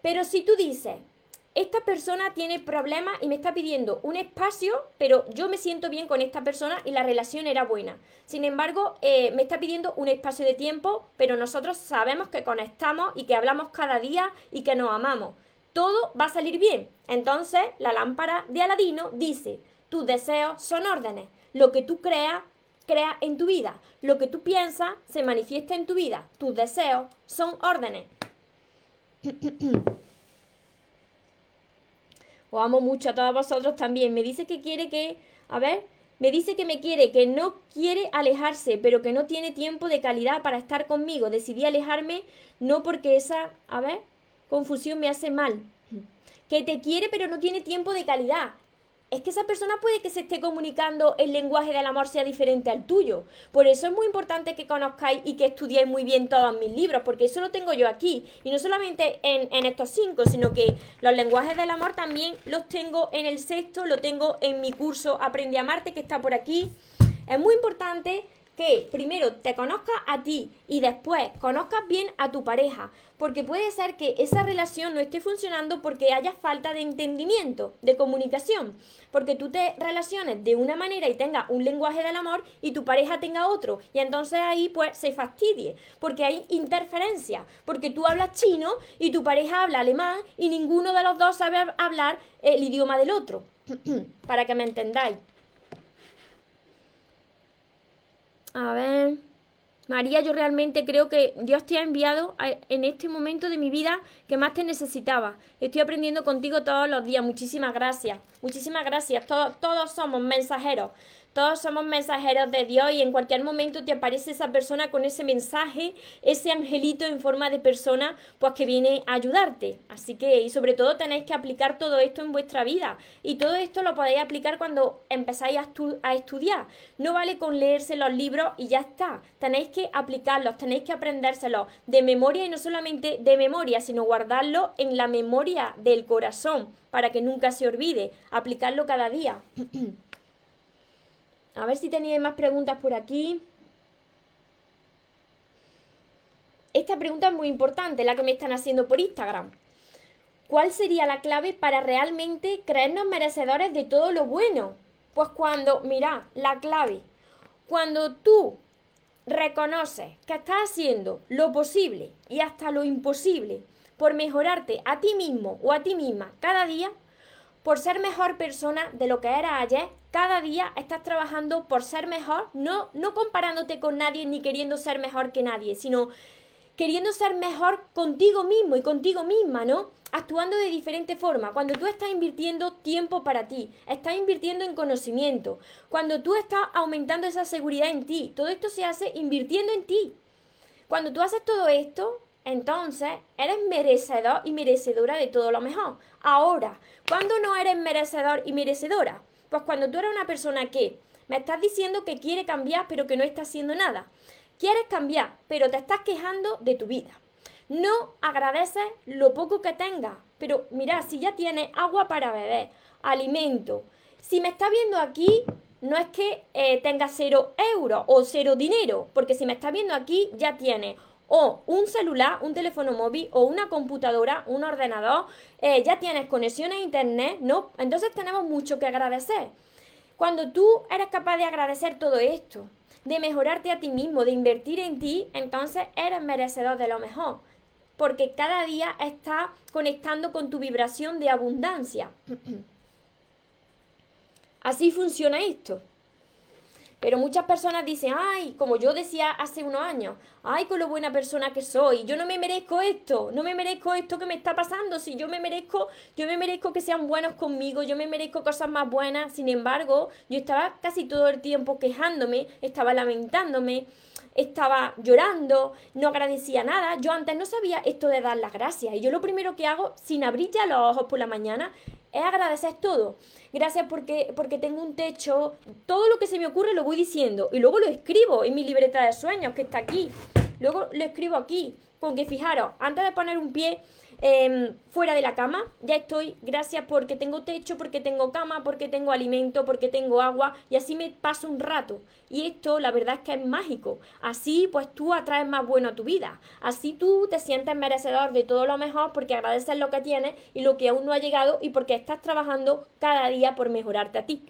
Pero si tú dices, esta persona tiene problemas y me está pidiendo un espacio, pero yo me siento bien con esta persona y la relación era buena. Sin embargo, eh, me está pidiendo un espacio de tiempo, pero nosotros sabemos que conectamos y que hablamos cada día y que nos amamos. Todo va a salir bien. Entonces, la lámpara de Aladino dice, tus deseos son órdenes. Lo que tú creas, crea en tu vida. Lo que tú piensas, se manifiesta en tu vida. Tus deseos son órdenes. *clears throat* Os amo mucho a todos vosotros también. Me dice que quiere que, a ver, me dice que me quiere, que no quiere alejarse, pero que no tiene tiempo de calidad para estar conmigo. Decidí alejarme no porque esa, a ver, confusión me hace mal. Que te quiere, pero no tiene tiempo de calidad es que esa persona puede que se esté comunicando el lenguaje del amor sea diferente al tuyo. Por eso es muy importante que conozcáis y que estudiéis muy bien todos mis libros, porque eso lo tengo yo aquí. Y no solamente en, en, estos cinco, sino que los lenguajes del amor también los tengo en el sexto, lo tengo en mi curso Aprende a amarte, que está por aquí. Es muy importante que primero te conozcas a ti y después conozcas bien a tu pareja, porque puede ser que esa relación no esté funcionando porque haya falta de entendimiento, de comunicación, porque tú te relaciones de una manera y tengas un lenguaje del amor y tu pareja tenga otro, y entonces ahí pues se fastidie, porque hay interferencia, porque tú hablas chino y tu pareja habla alemán y ninguno de los dos sabe hablar el idioma del otro, *clears throat* para que me entendáis. A ver. María, yo realmente creo que Dios te ha enviado en este momento de mi vida que más te necesitaba. Estoy aprendiendo contigo todos los días. Muchísimas gracias. Muchísimas gracias. Todos, todos somos mensajeros. Todos somos mensajeros de Dios y en cualquier momento te aparece esa persona con ese mensaje, ese angelito en forma de persona, pues que viene a ayudarte. Así que, y sobre todo tenéis que aplicar todo esto en vuestra vida. Y todo esto lo podéis aplicar cuando empezáis a, a estudiar. No vale con leerse los libros y ya está. Tenéis que aplicarlos, tenéis que aprendérselos de memoria y no solamente de memoria, sino guardarlo en la memoria del corazón para que nunca se olvide. Aplicarlo cada día. *clears throat* A ver si tenéis más preguntas por aquí. Esta pregunta es muy importante, la que me están haciendo por Instagram. ¿Cuál sería la clave para realmente creernos merecedores de todo lo bueno? Pues cuando, mira, la clave, cuando tú reconoces que estás haciendo lo posible y hasta lo imposible por mejorarte a ti mismo o a ti misma cada día, por ser mejor persona de lo que era ayer, cada día estás trabajando por ser mejor, no, no comparándote con nadie ni queriendo ser mejor que nadie, sino queriendo ser mejor contigo mismo y contigo misma, ¿no? Actuando de diferente forma. Cuando tú estás invirtiendo tiempo para ti, estás invirtiendo en conocimiento, cuando tú estás aumentando esa seguridad en ti, todo esto se hace invirtiendo en ti. Cuando tú haces todo esto, entonces eres merecedor y merecedora de todo lo mejor. Ahora, ¿cuándo no eres merecedor y merecedora? Pues cuando tú eres una persona que me estás diciendo que quiere cambiar pero que no está haciendo nada. Quieres cambiar, pero te estás quejando de tu vida. No agradeces lo poco que tengas. Pero mira, si ya tienes agua para beber, alimento, si me estás viendo aquí, no es que eh, tengas cero euros o cero dinero, porque si me estás viendo aquí, ya tienes o un celular, un teléfono móvil o una computadora, un ordenador, eh, ya tienes conexión a internet, ¿no? Entonces tenemos mucho que agradecer. Cuando tú eres capaz de agradecer todo esto, de mejorarte a ti mismo, de invertir en ti, entonces eres merecedor de lo mejor. Porque cada día estás conectando con tu vibración de abundancia. *clears throat* Así funciona esto. Pero muchas personas dicen, ay, como yo decía hace unos años, ay, con lo buena persona que soy, yo no me merezco esto, no me merezco esto que me está pasando, si yo me merezco, yo me merezco que sean buenos conmigo, yo me merezco cosas más buenas, sin embargo, yo estaba casi todo el tiempo quejándome, estaba lamentándome, estaba llorando, no agradecía nada, yo antes no sabía esto de dar las gracias, y yo lo primero que hago, sin abrir ya los ojos por la mañana, es agradecer todo. Gracias porque, porque tengo un techo. Todo lo que se me ocurre lo voy diciendo. Y luego lo escribo en mi libreta de sueños, que está aquí. Luego lo escribo aquí. Porque fijaros, antes de poner un pie Em, fuera de la cama, ya estoy, gracias porque tengo techo, porque tengo cama, porque tengo alimento, porque tengo agua y así me paso un rato. Y esto la verdad es que es mágico. Así pues tú atraes más bueno a tu vida. Así tú te sientes merecedor de todo lo mejor porque agradeces lo que tienes y lo que aún no ha llegado y porque estás trabajando cada día por mejorarte a ti.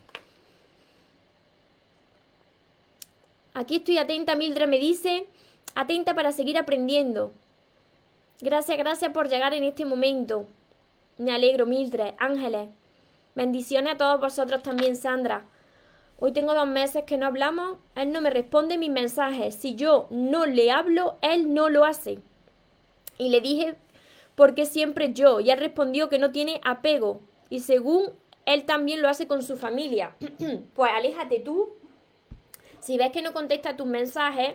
Aquí estoy atenta, Mildred me dice, atenta para seguir aprendiendo. Gracias, gracias por llegar en este momento. Me alegro, Mildred, Ángeles. Bendiciones a todos vosotros también, Sandra. Hoy tengo dos meses que no hablamos. Él no me responde mis mensajes. Si yo no le hablo, él no lo hace. Y le dije, ¿por qué siempre yo? Y él respondió que no tiene apego. Y según él también lo hace con su familia. *clears throat* pues aléjate tú. Si ves que no contesta tus mensajes,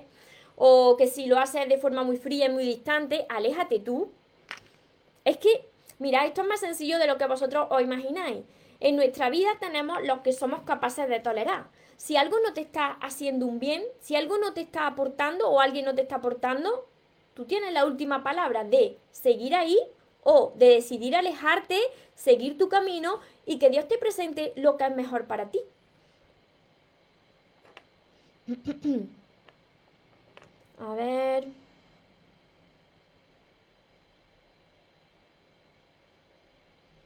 o que si lo haces de forma muy fría y muy distante, aléjate tú. Es que, mira, esto es más sencillo de lo que vosotros os imagináis. En nuestra vida tenemos lo que somos capaces de tolerar. Si algo no te está haciendo un bien, si algo no te está aportando o alguien no te está aportando, tú tienes la última palabra de seguir ahí o de decidir alejarte, seguir tu camino y que Dios te presente lo que es mejor para ti. *clears throat* A ver.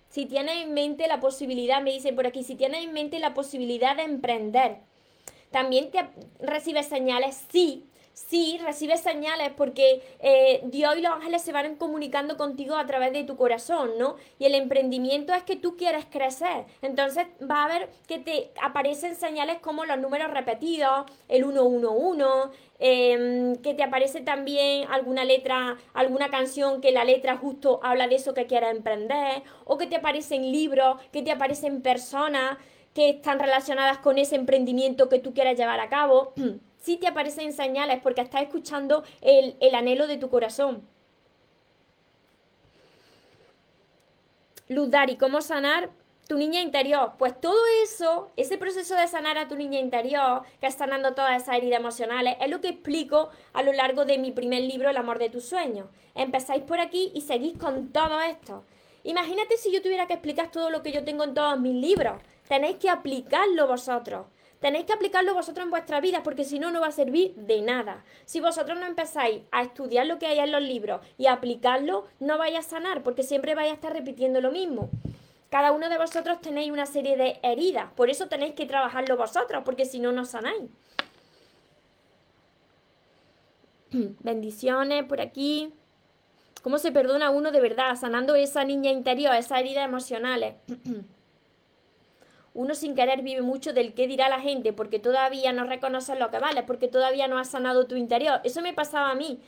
Si tienes en mente la posibilidad, me dicen por aquí, si tienes en mente la posibilidad de emprender, también te recibes señales, sí, sí recibes señales porque eh, Dios y los ángeles se van comunicando contigo a través de tu corazón, ¿no? Y el emprendimiento es que tú quieres crecer. Entonces va a ver que te aparecen señales como los números repetidos, el 111, eh, em, que te aparece también alguna letra, alguna canción que la letra justo habla de eso que quieres emprender, o que te aparecen libros, que te aparecen personas que están relacionadas con ese emprendimiento que tú quieres llevar a cabo. *clears throat* si te aparecen señales porque estás escuchando el, el anhelo de tu corazón. Luz Dari, ¿cómo sanar tu niña interior? Pues todo eso, ese proceso de sanar a tu niña interior, que está sanando todas esas heridas emocionales, es lo que explico a lo largo de mi primer libro, El amor de tus sueños. Empezáis por aquí y seguís con todo esto. Imagínate si yo tuviera que explicar todo lo que yo tengo en todos mis libros. Tenéis que aplicarlo vosotros. Tenéis que aplicarlo vosotros en vuestra vida porque si no, no va a servir de nada. Si vosotros no empezáis a estudiar lo que hay en los libros y a aplicarlo, no vais a sanar porque siempre vais a estar repitiendo lo mismo. Cada uno de vosotros tenéis una serie de heridas, por eso tenéis que trabajarlo vosotros porque si no, no sanáis. *clears throat* Bendiciones por aquí. ¿Cómo se perdona uno de verdad? Sanando esa niña interior, esas heridas emocionales. *clears throat* uno sin querer vive mucho del qué dirá la gente porque todavía no reconoces lo que vale, porque todavía no has sanado tu interior. Eso me pasaba a mí.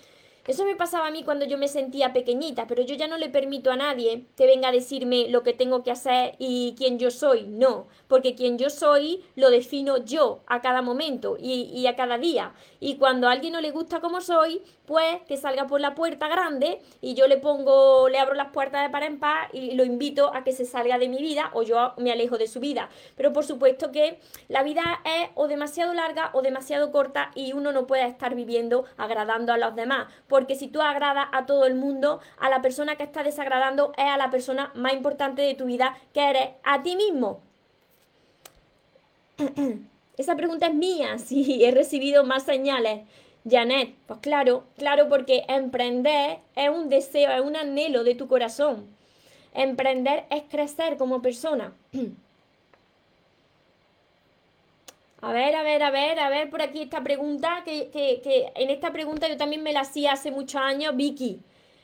Eso me pasaba a mí cuando yo me sentía pequeñita, pero yo ya no le permito a nadie que venga a decirme lo que tengo que hacer y quién yo soy. No, porque quien yo soy lo defino yo a cada momento y, a cada día. Y cuando a alguien no le gusta como soy, pues que salga por la puerta grande y yo le pongo, le abro las puertas de par en par y lo invito a que se salga de mi vida o yo me alejo de su vida. Pero por supuesto que la vida es o demasiado larga o demasiado corta y uno no puede estar viviendo agradando a los demás. Porque si tú agradas a todo el mundo, a la persona que está desagradando es a la persona más importante de tu vida que eres a ti mismo. *clears throat* Esa pregunta es mía, *laughs* si he recibido más señales. Janet, pues claro, claro, porque emprender es un deseo, es un anhelo de tu corazón. Emprender es crecer como persona. *clears throat* A ver, a ver, a ver, a ver por aquí esta pregunta, que, que, que en esta pregunta yo también me la hacía hace muchos años, Vicky.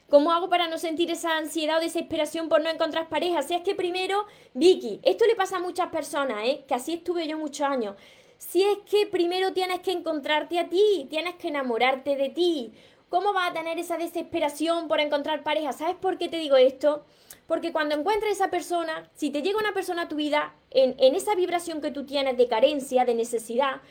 ¿Cómo hago para no sentir esa ansiedad o desesperación por no encontrar pareja? Si es que primero, Vicky, esto le pasa a muchas personas, ¿eh? que así estuve yo muchos años. Si es que primero tienes que encontrarte a ti, tienes que enamorarte de ti. ¿Cómo vas a tener esa desesperación por encontrar pareja? ¿Sabes por qué te digo esto? Porque cuando encuentres esa persona, si te llega una persona a tu vida en, en esa vibración que tú tienes de carencia, de necesidad,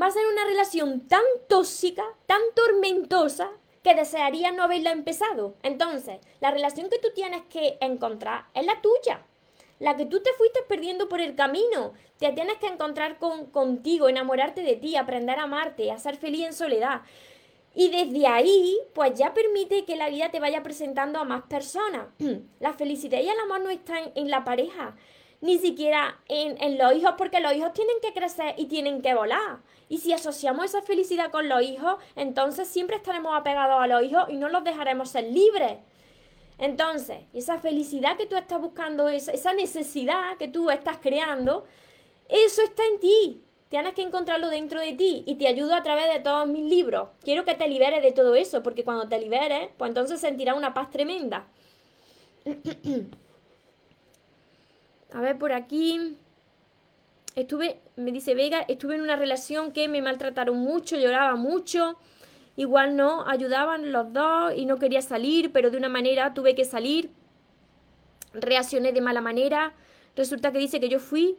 va a ser una relación tan tóxica, tan tormentosa, que desearías no haberla empezado. Entonces, la relación que tú tienes que encontrar es la tuya, la que tú te fuiste perdiendo por el camino. Te tienes que encontrar con, contigo, enamorarte de ti, aprender a amarte, a ser feliz en soledad. Y desde ahí, pues ya permite que la vida te vaya presentando a más personas. *clears throat* la felicidad y el amor no están en la pareja, ni siquiera en, en los hijos, porque los hijos tienen que crecer y tienen que volar. Y si asociamos esa felicidad con los hijos, entonces siempre estaremos apegados a los hijos y no los dejaremos ser libres. Entonces, esa felicidad que tú estás buscando, esa necesidad que tú estás creando, eso está en ti. Tienes que encontrarlo dentro de ti y te ayudo a través de todos mis libros. Quiero que te liberes de todo eso, porque cuando te liberes, pues entonces sentirás una paz tremenda. *clears throat* a ver por aquí. Estuve, me dice Vega, estuve en una relación que me maltrataron mucho, lloraba mucho. Igual no, ayudaban los dos y no quería salir, pero de una manera tuve que salir. Reaccioné de mala manera. Resulta que dice que yo fui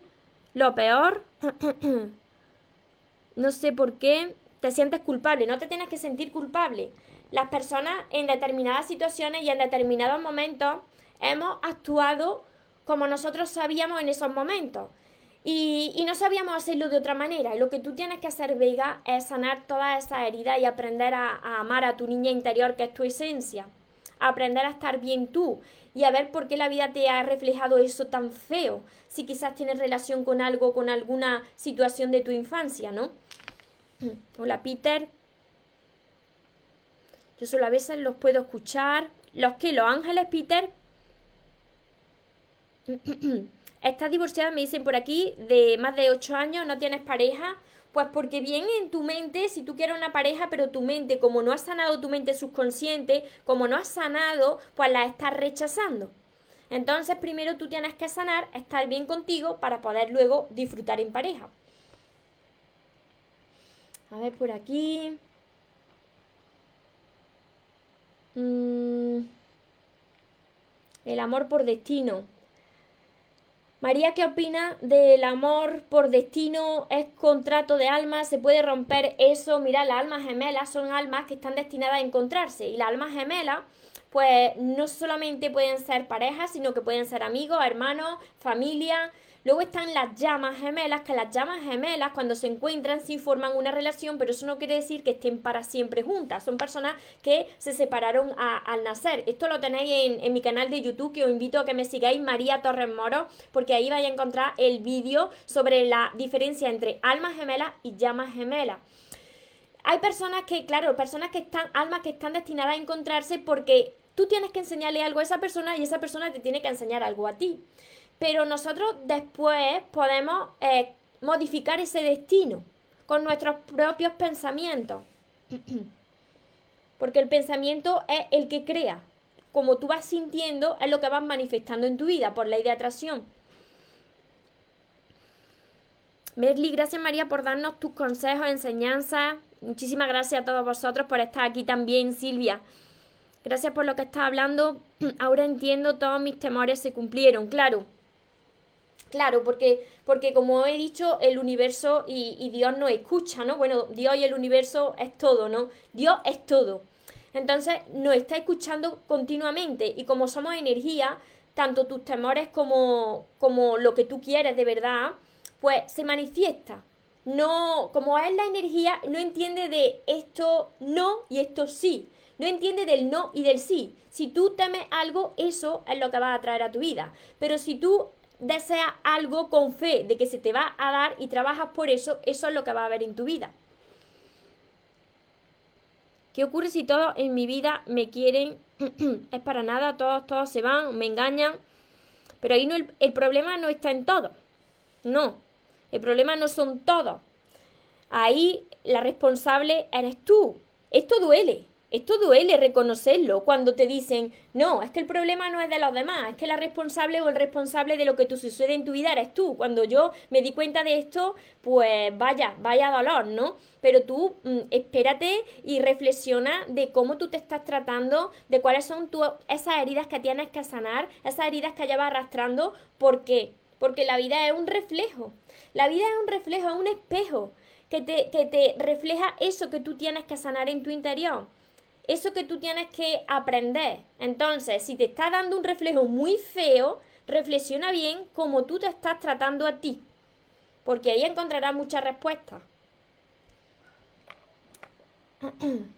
lo peor. *clears throat* no sé por qué. Te sientes culpable, no te tienes que sentir culpable. Las personas en determinadas situaciones y en determinados momentos hemos actuado como nosotros sabíamos en esos momentos. Y, no sabíamos hacerlo de otra manera. lo que tú tienes que hacer, Vega, es sanar todas esas heridas y aprender a, amar a tu niña interior, que es tu esencia. Aprender a estar bien tú y a ver por qué la vida te ha reflejado eso tan feo. Si quizás tienes relación con algo, con alguna situación de tu infancia, ¿no? *clears throat* Hola, Peter. Yo solo a veces los puedo escuchar. ¿Los que ¿Los ángeles, Peter? *clears throat* Estás divorciada, me dicen por aquí, de más de 8 años, no tienes pareja. Pues porque bien en tu mente, si tú quieres una pareja, pero tu mente, como no has sanado tu mente subconsciente, como no has sanado, pues la estás rechazando. Entonces, primero tú tienes que sanar, estar bien contigo para poder luego disfrutar en pareja. A ver por aquí. Mm. El amor por destino. María, ¿qué opina del amor por destino? ¿Es contrato de almas? ¿Se puede romper eso? Mira, las almas gemelas son almas que están destinadas a encontrarse. Y las almas gemelas, pues no solamente pueden ser parejas, sino que pueden ser amigos, hermanos, familia. Luego están las llamas gemelas, que las llamas gemelas cuando se encuentran sí forman una relación, pero eso no quiere decir que estén para siempre juntas. Son personas que se separaron al nacer. Esto lo tenéis en, mi canal de YouTube, que os invito a que me sigáis, María Torres Moro, porque ahí vais a encontrar el vídeo sobre la diferencia entre almas gemelas y llamas gemelas hay personas que, claro, personas que están, almas que están destinadas a encontrarse porque tú tienes que enseñarle algo a esa persona y esa persona te tiene que enseñar algo a ti pero nosotros después podemos eh, modificar ese destino con nuestros propios pensamientos. *clears throat* Porque el pensamiento es el que crea. Como tú vas sintiendo, es lo que vas manifestando en tu vida por ley de atracción. Merly, gracias María por darnos tus consejos, enseñanzas. Muchísimas gracias a todos vosotros por estar aquí también, Silvia. Gracias por lo que estás hablando. *clears throat* Ahora entiendo, todos mis temores se cumplieron, claro. Claro, porque, porque como he dicho, el universo y, Dios nos escucha, ¿no? Bueno, Dios y el universo es todo, ¿no? Dios es todo. Entonces nos está escuchando continuamente y como somos energía, tanto tus temores como, como lo que tú quieres de verdad, pues se manifiesta. No, como es la energía, no entiende de esto no y esto sí. No entiende del no y del sí. Si tú temes algo, eso es lo que va a traer a tu vida. Pero si tú desea algo con fe de que se te va a dar y trabajas por eso, eso es lo que va a haber en tu vida. ¿Qué ocurre si todos en mi vida me quieren? *clears throat* es para nada, todos, todos se van, me engañan. Pero ahí no, el, el problema no está en todos. No, el problema no son todos. Ahí la responsable eres tú. Esto duele. Esto duele reconocerlo cuando te dicen, no, es que el problema no es de los demás, es que la responsable o el responsable de lo que tú sucede en tu vida eres tú. Cuando yo me di cuenta de esto, pues vaya, vaya dolor, ¿no? Pero tú mm, espérate y reflexiona de cómo tú te estás tratando, de cuáles son esas heridas que tienes que sanar, esas heridas que llevas arrastrando. ¿Por qué? Porque la vida es un reflejo. La vida es un reflejo, es un espejo que te, que te refleja eso que tú tienes que sanar en tu interior eso que tú tienes que aprender. Entonces, si te está dando un reflejo muy feo, reflexiona bien cómo tú te estás tratando a ti, porque ahí encontrarás muchas respuestas. *clears throat*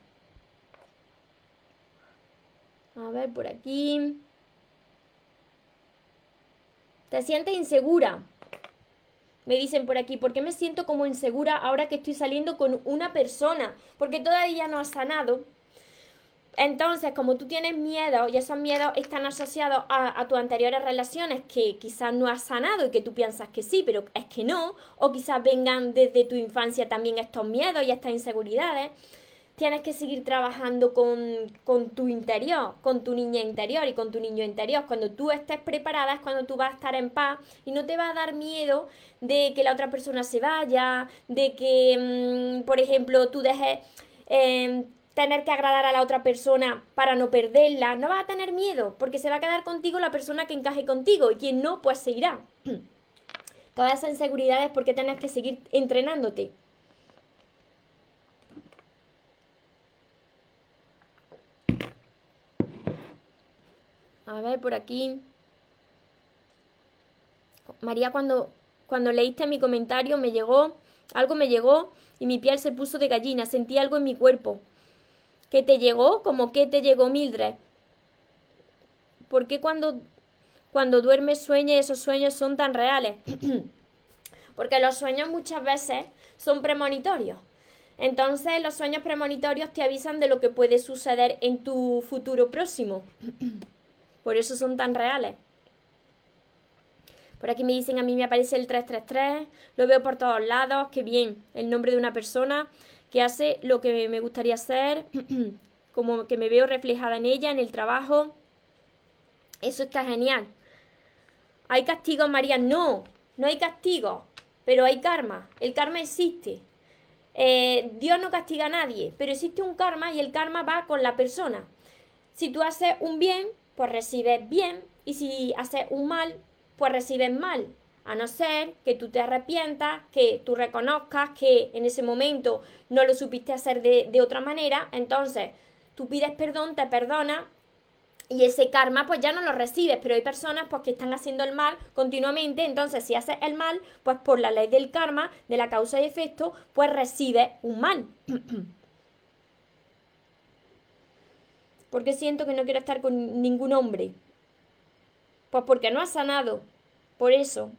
A ver, por aquí. ¿Te sientes insegura? Me dicen por aquí, ¿por qué me siento como insegura ahora que estoy saliendo con una persona? Porque todavía no has sanado entonces, como tú tienes miedo y esos miedos están asociados a, tus anteriores relaciones que quizás no has sanado y que tú piensas que sí, pero es que no, o quizás vengan desde tu infancia también estos miedos y estas inseguridades, tienes que seguir trabajando con, con tu interior, con tu niña interior y con tu niño interior. Cuando tú estés preparada es cuando tú vas a estar en paz y no te va a dar miedo de que la otra persona se vaya, de que, mm, por ejemplo, tú dejes... Eh, tener que agradar a la otra persona para no perderla, no vas a tener miedo, porque se va a quedar contigo la persona que encaje contigo y quien no, pues se irá. *clears throat* Todas esas inseguridades porque tienes que seguir entrenándote. A ver, por aquí. María, cuando, cuando leíste mi comentario me llegó, algo me llegó y mi piel se puso de gallina, sentí algo en mi cuerpo. ¿Qué te llegó? como que te llegó Mildred? ¿Por qué cuando, cuando duermes sueñas esos sueños son tan reales? *clears throat* Porque los sueños muchas veces son premonitorios. Entonces los sueños premonitorios te avisan de lo que puede suceder en tu futuro próximo. *clears throat* Por eso son tan reales. Por aquí me dicen, a mí me aparece el 333, lo veo por todos lados, qué bien, el nombre de una persona que hace lo que me gustaría hacer, *clears throat* como que me veo reflejada en ella, en el trabajo. Eso está genial. ¿Hay castigo, María? No, no hay castigo, pero hay karma. El karma existe. Eh, Dios no castiga a nadie, pero existe un karma y el karma va con la persona. Si tú haces un bien, pues recibes bien, y si haces un mal, pues recibes mal. A no ser que tú te arrepientas, que tú reconozcas que en ese momento no lo supiste hacer de, otra manera, entonces tú pides perdón, te perdona y ese karma pues ya no lo recibes, pero hay personas pues que están haciendo el mal continuamente, entonces si haces el mal, pues por la ley del karma, de la causa y efecto, pues recibes un mal. *clears throat* porque siento que no quiero estar con ningún hombre? Pues porque no has sanado. Por eso,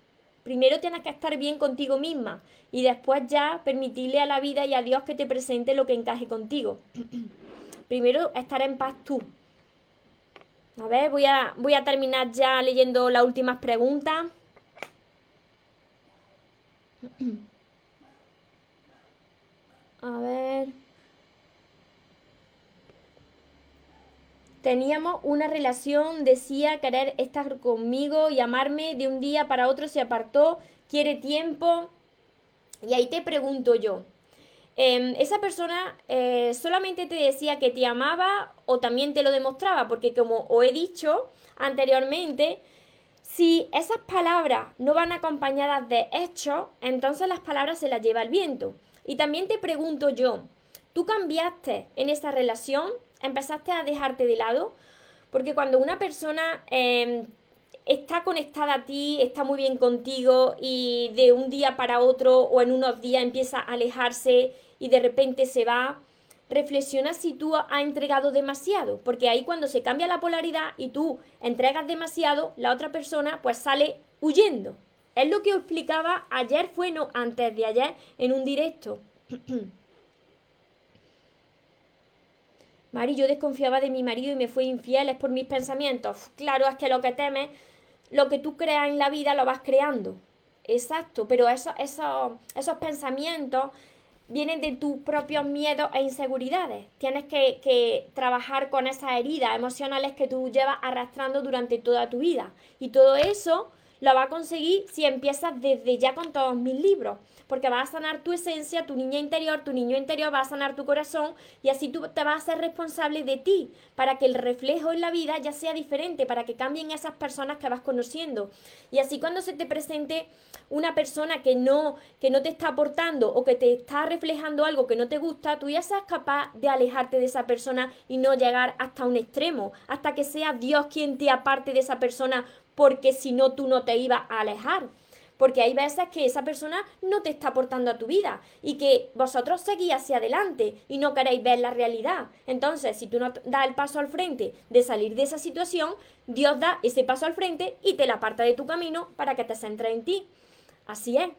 Primero tienes que estar bien contigo misma y después ya permitirle a la vida y a Dios que te presente lo que encaje contigo. *clears throat* Primero estar en paz tú. A ver, voy a, voy a terminar ya leyendo las últimas preguntas. *clears throat* A ver. Teníamos una relación, decía querer estar conmigo y amarme, de un día para otro se apartó, quiere tiempo. Y ahí te pregunto yo, em, ¿esa persona eh, solamente te decía que te amaba o también te lo demostraba? Porque como os he dicho anteriormente, si esas palabras no van acompañadas de hechos, entonces las palabras se las lleva el viento. Y también te pregunto yo, ¿tú cambiaste en esa relación? Empezaste a dejarte de lado, porque cuando una persona em, está conectada a ti, está muy bien contigo y de un día para otro o en unos días empieza a alejarse y de repente se va, reflexiona si tú has entregado demasiado, porque ahí cuando se cambia la polaridad y tú entregas demasiado, la otra persona pues sale huyendo. Es lo que explicaba ayer, fue no, antes de ayer, en un directo. *clears throat* Mari, yo desconfiaba de mi marido y me fue infiel, es por mis pensamientos. Claro, es que lo que temes, lo que tú creas en la vida lo vas creando. Exacto, pero eso, eso, esos pensamientos vienen de tus propios miedos e inseguridades. Tienes que, que, trabajar con esas heridas emocionales que tú llevas arrastrando durante toda tu vida. Y todo eso lo va a conseguir si empiezas desde ya con todos mis libros porque va a sanar tu esencia, tu niña interior, tu niño interior va a sanar tu corazón y así tú te vas a ser responsable de ti para que el reflejo en la vida ya sea diferente, para que cambien esas personas que vas conociendo. Y así cuando se te presente una persona que no, que no te está aportando o que te está reflejando algo que no te gusta, tú ya seas capaz de alejarte de esa persona y no llegar hasta un extremo, hasta que sea Dios quien te aparte de esa persona, porque si no tú no te ibas a alejar porque hay veces que esa persona no te está aportando a tu vida y que vosotros seguís hacia adelante y no queréis ver la realidad. Entonces, si tú no das el paso al frente de salir de esa situación, Dios da ese paso al frente y te la aparta de tu camino para que te centres en ti. Así es.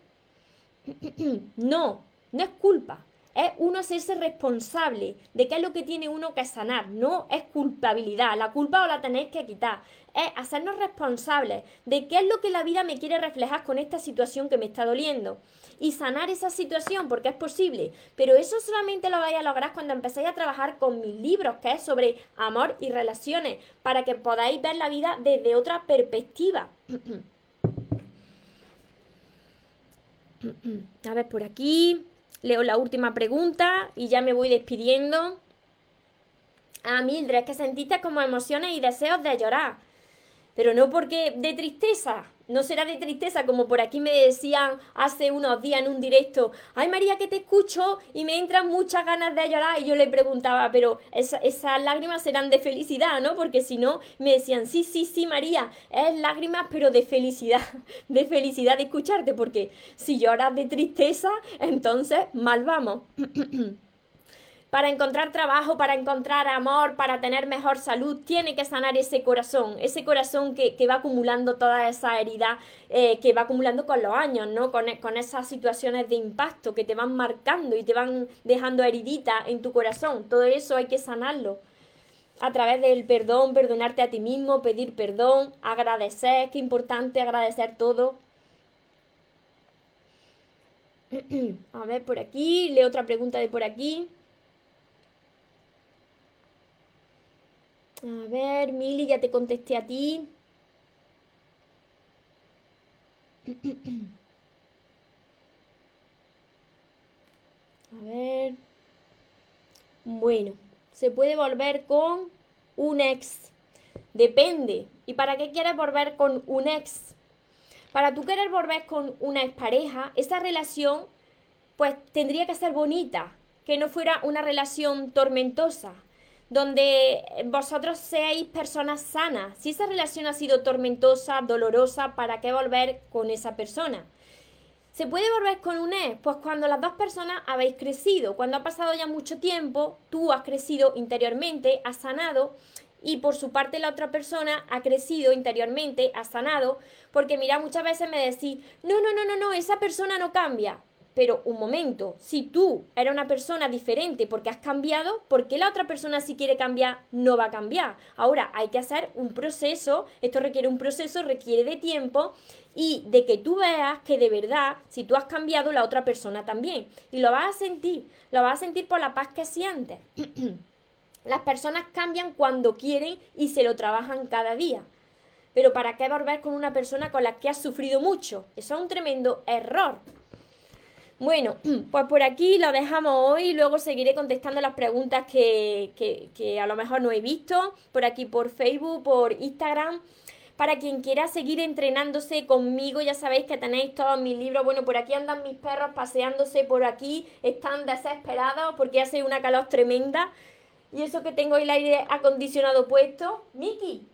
*clears throat* No, no es culpa es uno hacerse responsable de qué es lo que tiene uno que sanar, no es culpabilidad, la culpa os la tenéis que quitar, es hacernos responsables de qué es lo que la vida me quiere reflejar con esta situación que me está doliendo y sanar esa situación porque es posible, pero eso solamente lo vais a lograr cuando empecéis a trabajar con mis libros, que es sobre amor y relaciones, para que podáis ver la vida desde otra perspectiva. *clears throat* A ver, por aquí. Leo la última pregunta y ya me voy despidiendo. Ah, Mildred, que sentiste como emociones y deseos de llorar. Pero no porque de tristeza, no será de tristeza como por aquí me decían hace unos días en un directo, ay María que te escucho y me entran muchas ganas de llorar y yo le preguntaba, pero esas lágrimas serán de felicidad, ¿no? Porque si no, me decían, sí, sí, sí María, es lágrimas pero de felicidad, *laughs* de felicidad de escucharte, porque si lloras de tristeza, entonces mal vamos. *clears throat* para encontrar trabajo, para encontrar amor, para tener mejor salud, tiene que sanar ese corazón, ese corazón que, va acumulando toda esa herida, eh, que va acumulando con los años, ¿no? Con, con, esas situaciones de impacto que te van marcando y te van dejando heridita en tu corazón. Todo eso hay que sanarlo. A través del perdón, perdonarte a ti mismo, pedir perdón, agradecer, qué importante agradecer todo. *clears throat* A ver, por aquí, leo otra pregunta de por aquí. A ver, Mili, ya te contesté a ti. A ver. Bueno, se puede volver con un ex. Depende. ¿Y para qué quieres volver con un ex? Para tú querer volver con una expareja, esa relación pues tendría que ser bonita, que no fuera una relación tormentosa, donde vosotros seáis personas sanas. Si esa relación ha sido tormentosa, dolorosa, ¿para qué volver con esa persona? ¿Se puede volver con un ex? Pues cuando las dos personas habéis crecido, cuando ha pasado ya mucho tiempo, tú has crecido interiormente, has sanado y por su parte la otra persona ha crecido interiormente, ha sanado, porque mira, muchas veces me decís, no, no, no, no, no, esa persona no cambia. Pero un momento, si tú eres una persona diferente porque has cambiado, ¿por qué la otra persona si quiere cambiar no va a cambiar? Ahora hay que hacer un proceso, esto requiere un proceso, requiere de tiempo y de que tú veas que de verdad, si tú has cambiado, la otra persona también. Y lo vas a sentir, lo vas a sentir por la paz que sientes. *clears throat* Las personas cambian cuando quieren y se lo trabajan cada día. Pero ¿para qué volver con una persona con la que has sufrido mucho? Eso es un tremendo error. Bueno, *clears throat* pues por aquí lo dejamos hoy, luego seguiré contestando las preguntas que, que, a lo mejor no he visto, por aquí por Facebook, por Instagram. Para quien quiera seguir entrenándose conmigo, ya sabéis que tenéis todos mis libros. Bueno, por aquí andan mis perros paseándose por aquí, están desesperados porque hace una calor tremenda. Y eso que tengo el aire acondicionado puesto. Miki,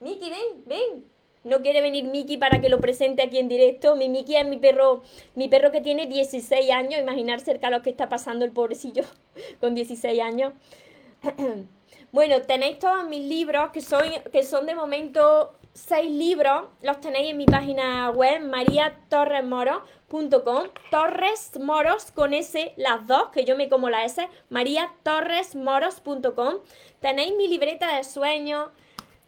Miki, ven, ven, no quiere venir Miki para que lo presente aquí en directo. Mi Miki es mi perro, mi perro que tiene 16 años. Imaginar cerca lo que está pasando el pobrecillo *laughs* con 16 años. *clears throat* bueno, tenéis todos mis libros que son, que son de momento seis libros los tenéis en mi página web mariatorresmoros.com. Torres Moros con S, las dos, que yo me como la S, mariatorresmoros.com. Tenéis mi libreta de sueños,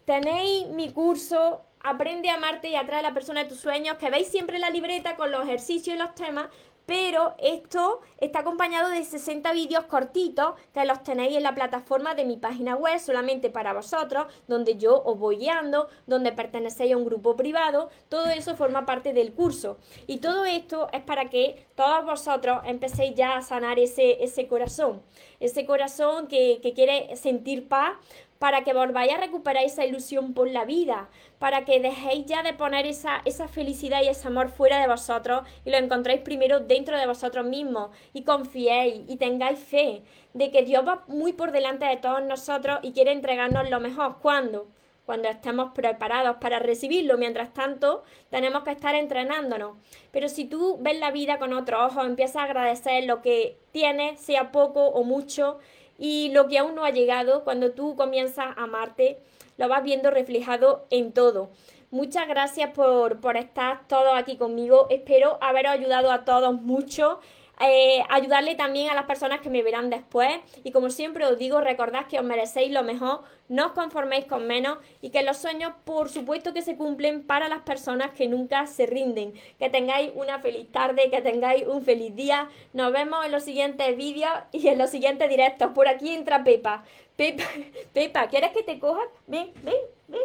tenéis mi curso Aprende a amarte y atrae a la persona de tus sueños, que veis siempre la libreta con los ejercicios y los temas, pero esto está acompañado de 60 vídeos cortitos que los tenéis en la plataforma de mi página web solamente para vosotros, donde yo os voy guiando, donde pertenecéis a un grupo privado, todo eso forma parte del curso. Y todo esto es para que todos vosotros empecéis ya a sanar ese, ese corazón, ese corazón que, que quiere sentir paz, para que volváis a recuperar esa ilusión por la vida, para que dejéis ya de poner esa, esa felicidad y ese amor fuera de vosotros y lo encontréis primero dentro de vosotros mismos y confiéis y tengáis fe de que Dios va muy por delante de todos nosotros y quiere entregarnos lo mejor. ¿Cuándo? Cuando estemos preparados para recibirlo. Mientras tanto, tenemos que estar entrenándonos. Pero si tú ves la vida con otro ojo, empiezas a agradecer lo que tienes, sea poco o mucho, y lo que aún no ha llegado, cuando tú comienzas a amarte, lo vas viendo reflejado en todo. Muchas gracias por, estar todos aquí conmigo. Espero haberos ayudado a todos mucho. Eh, ayudarle también a las personas que me verán después. Y como siempre os digo, recordad que os merecéis lo mejor, no os conforméis con menos y que los sueños, por supuesto, que se cumplen para las personas que nunca se rinden. Que tengáis una feliz tarde, que tengáis un feliz día. Nos vemos en los siguientes vídeos y en los siguientes directos. Por aquí entra Pepa. Pepa, *laughs* Pepa, ¿quieres que te coja? Ven, ven, ven,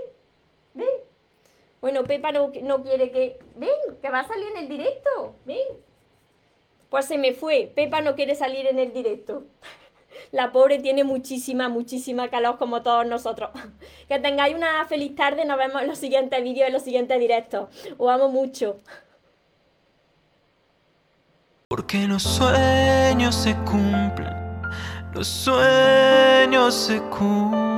ven. Bueno, Pepa no, no quiere que... Ven, que va a salir en el directo. Ven. Pues se me fue. Pepa no quiere salir en el directo. La pobre tiene muchísima, muchísima calor como todos nosotros. *laughs* Que tengáis una feliz tarde. Nos vemos en los siguientes vídeos, en los siguientes directos. Os amo mucho. Porque los sueños se cumplen. Los sueños se cumplen.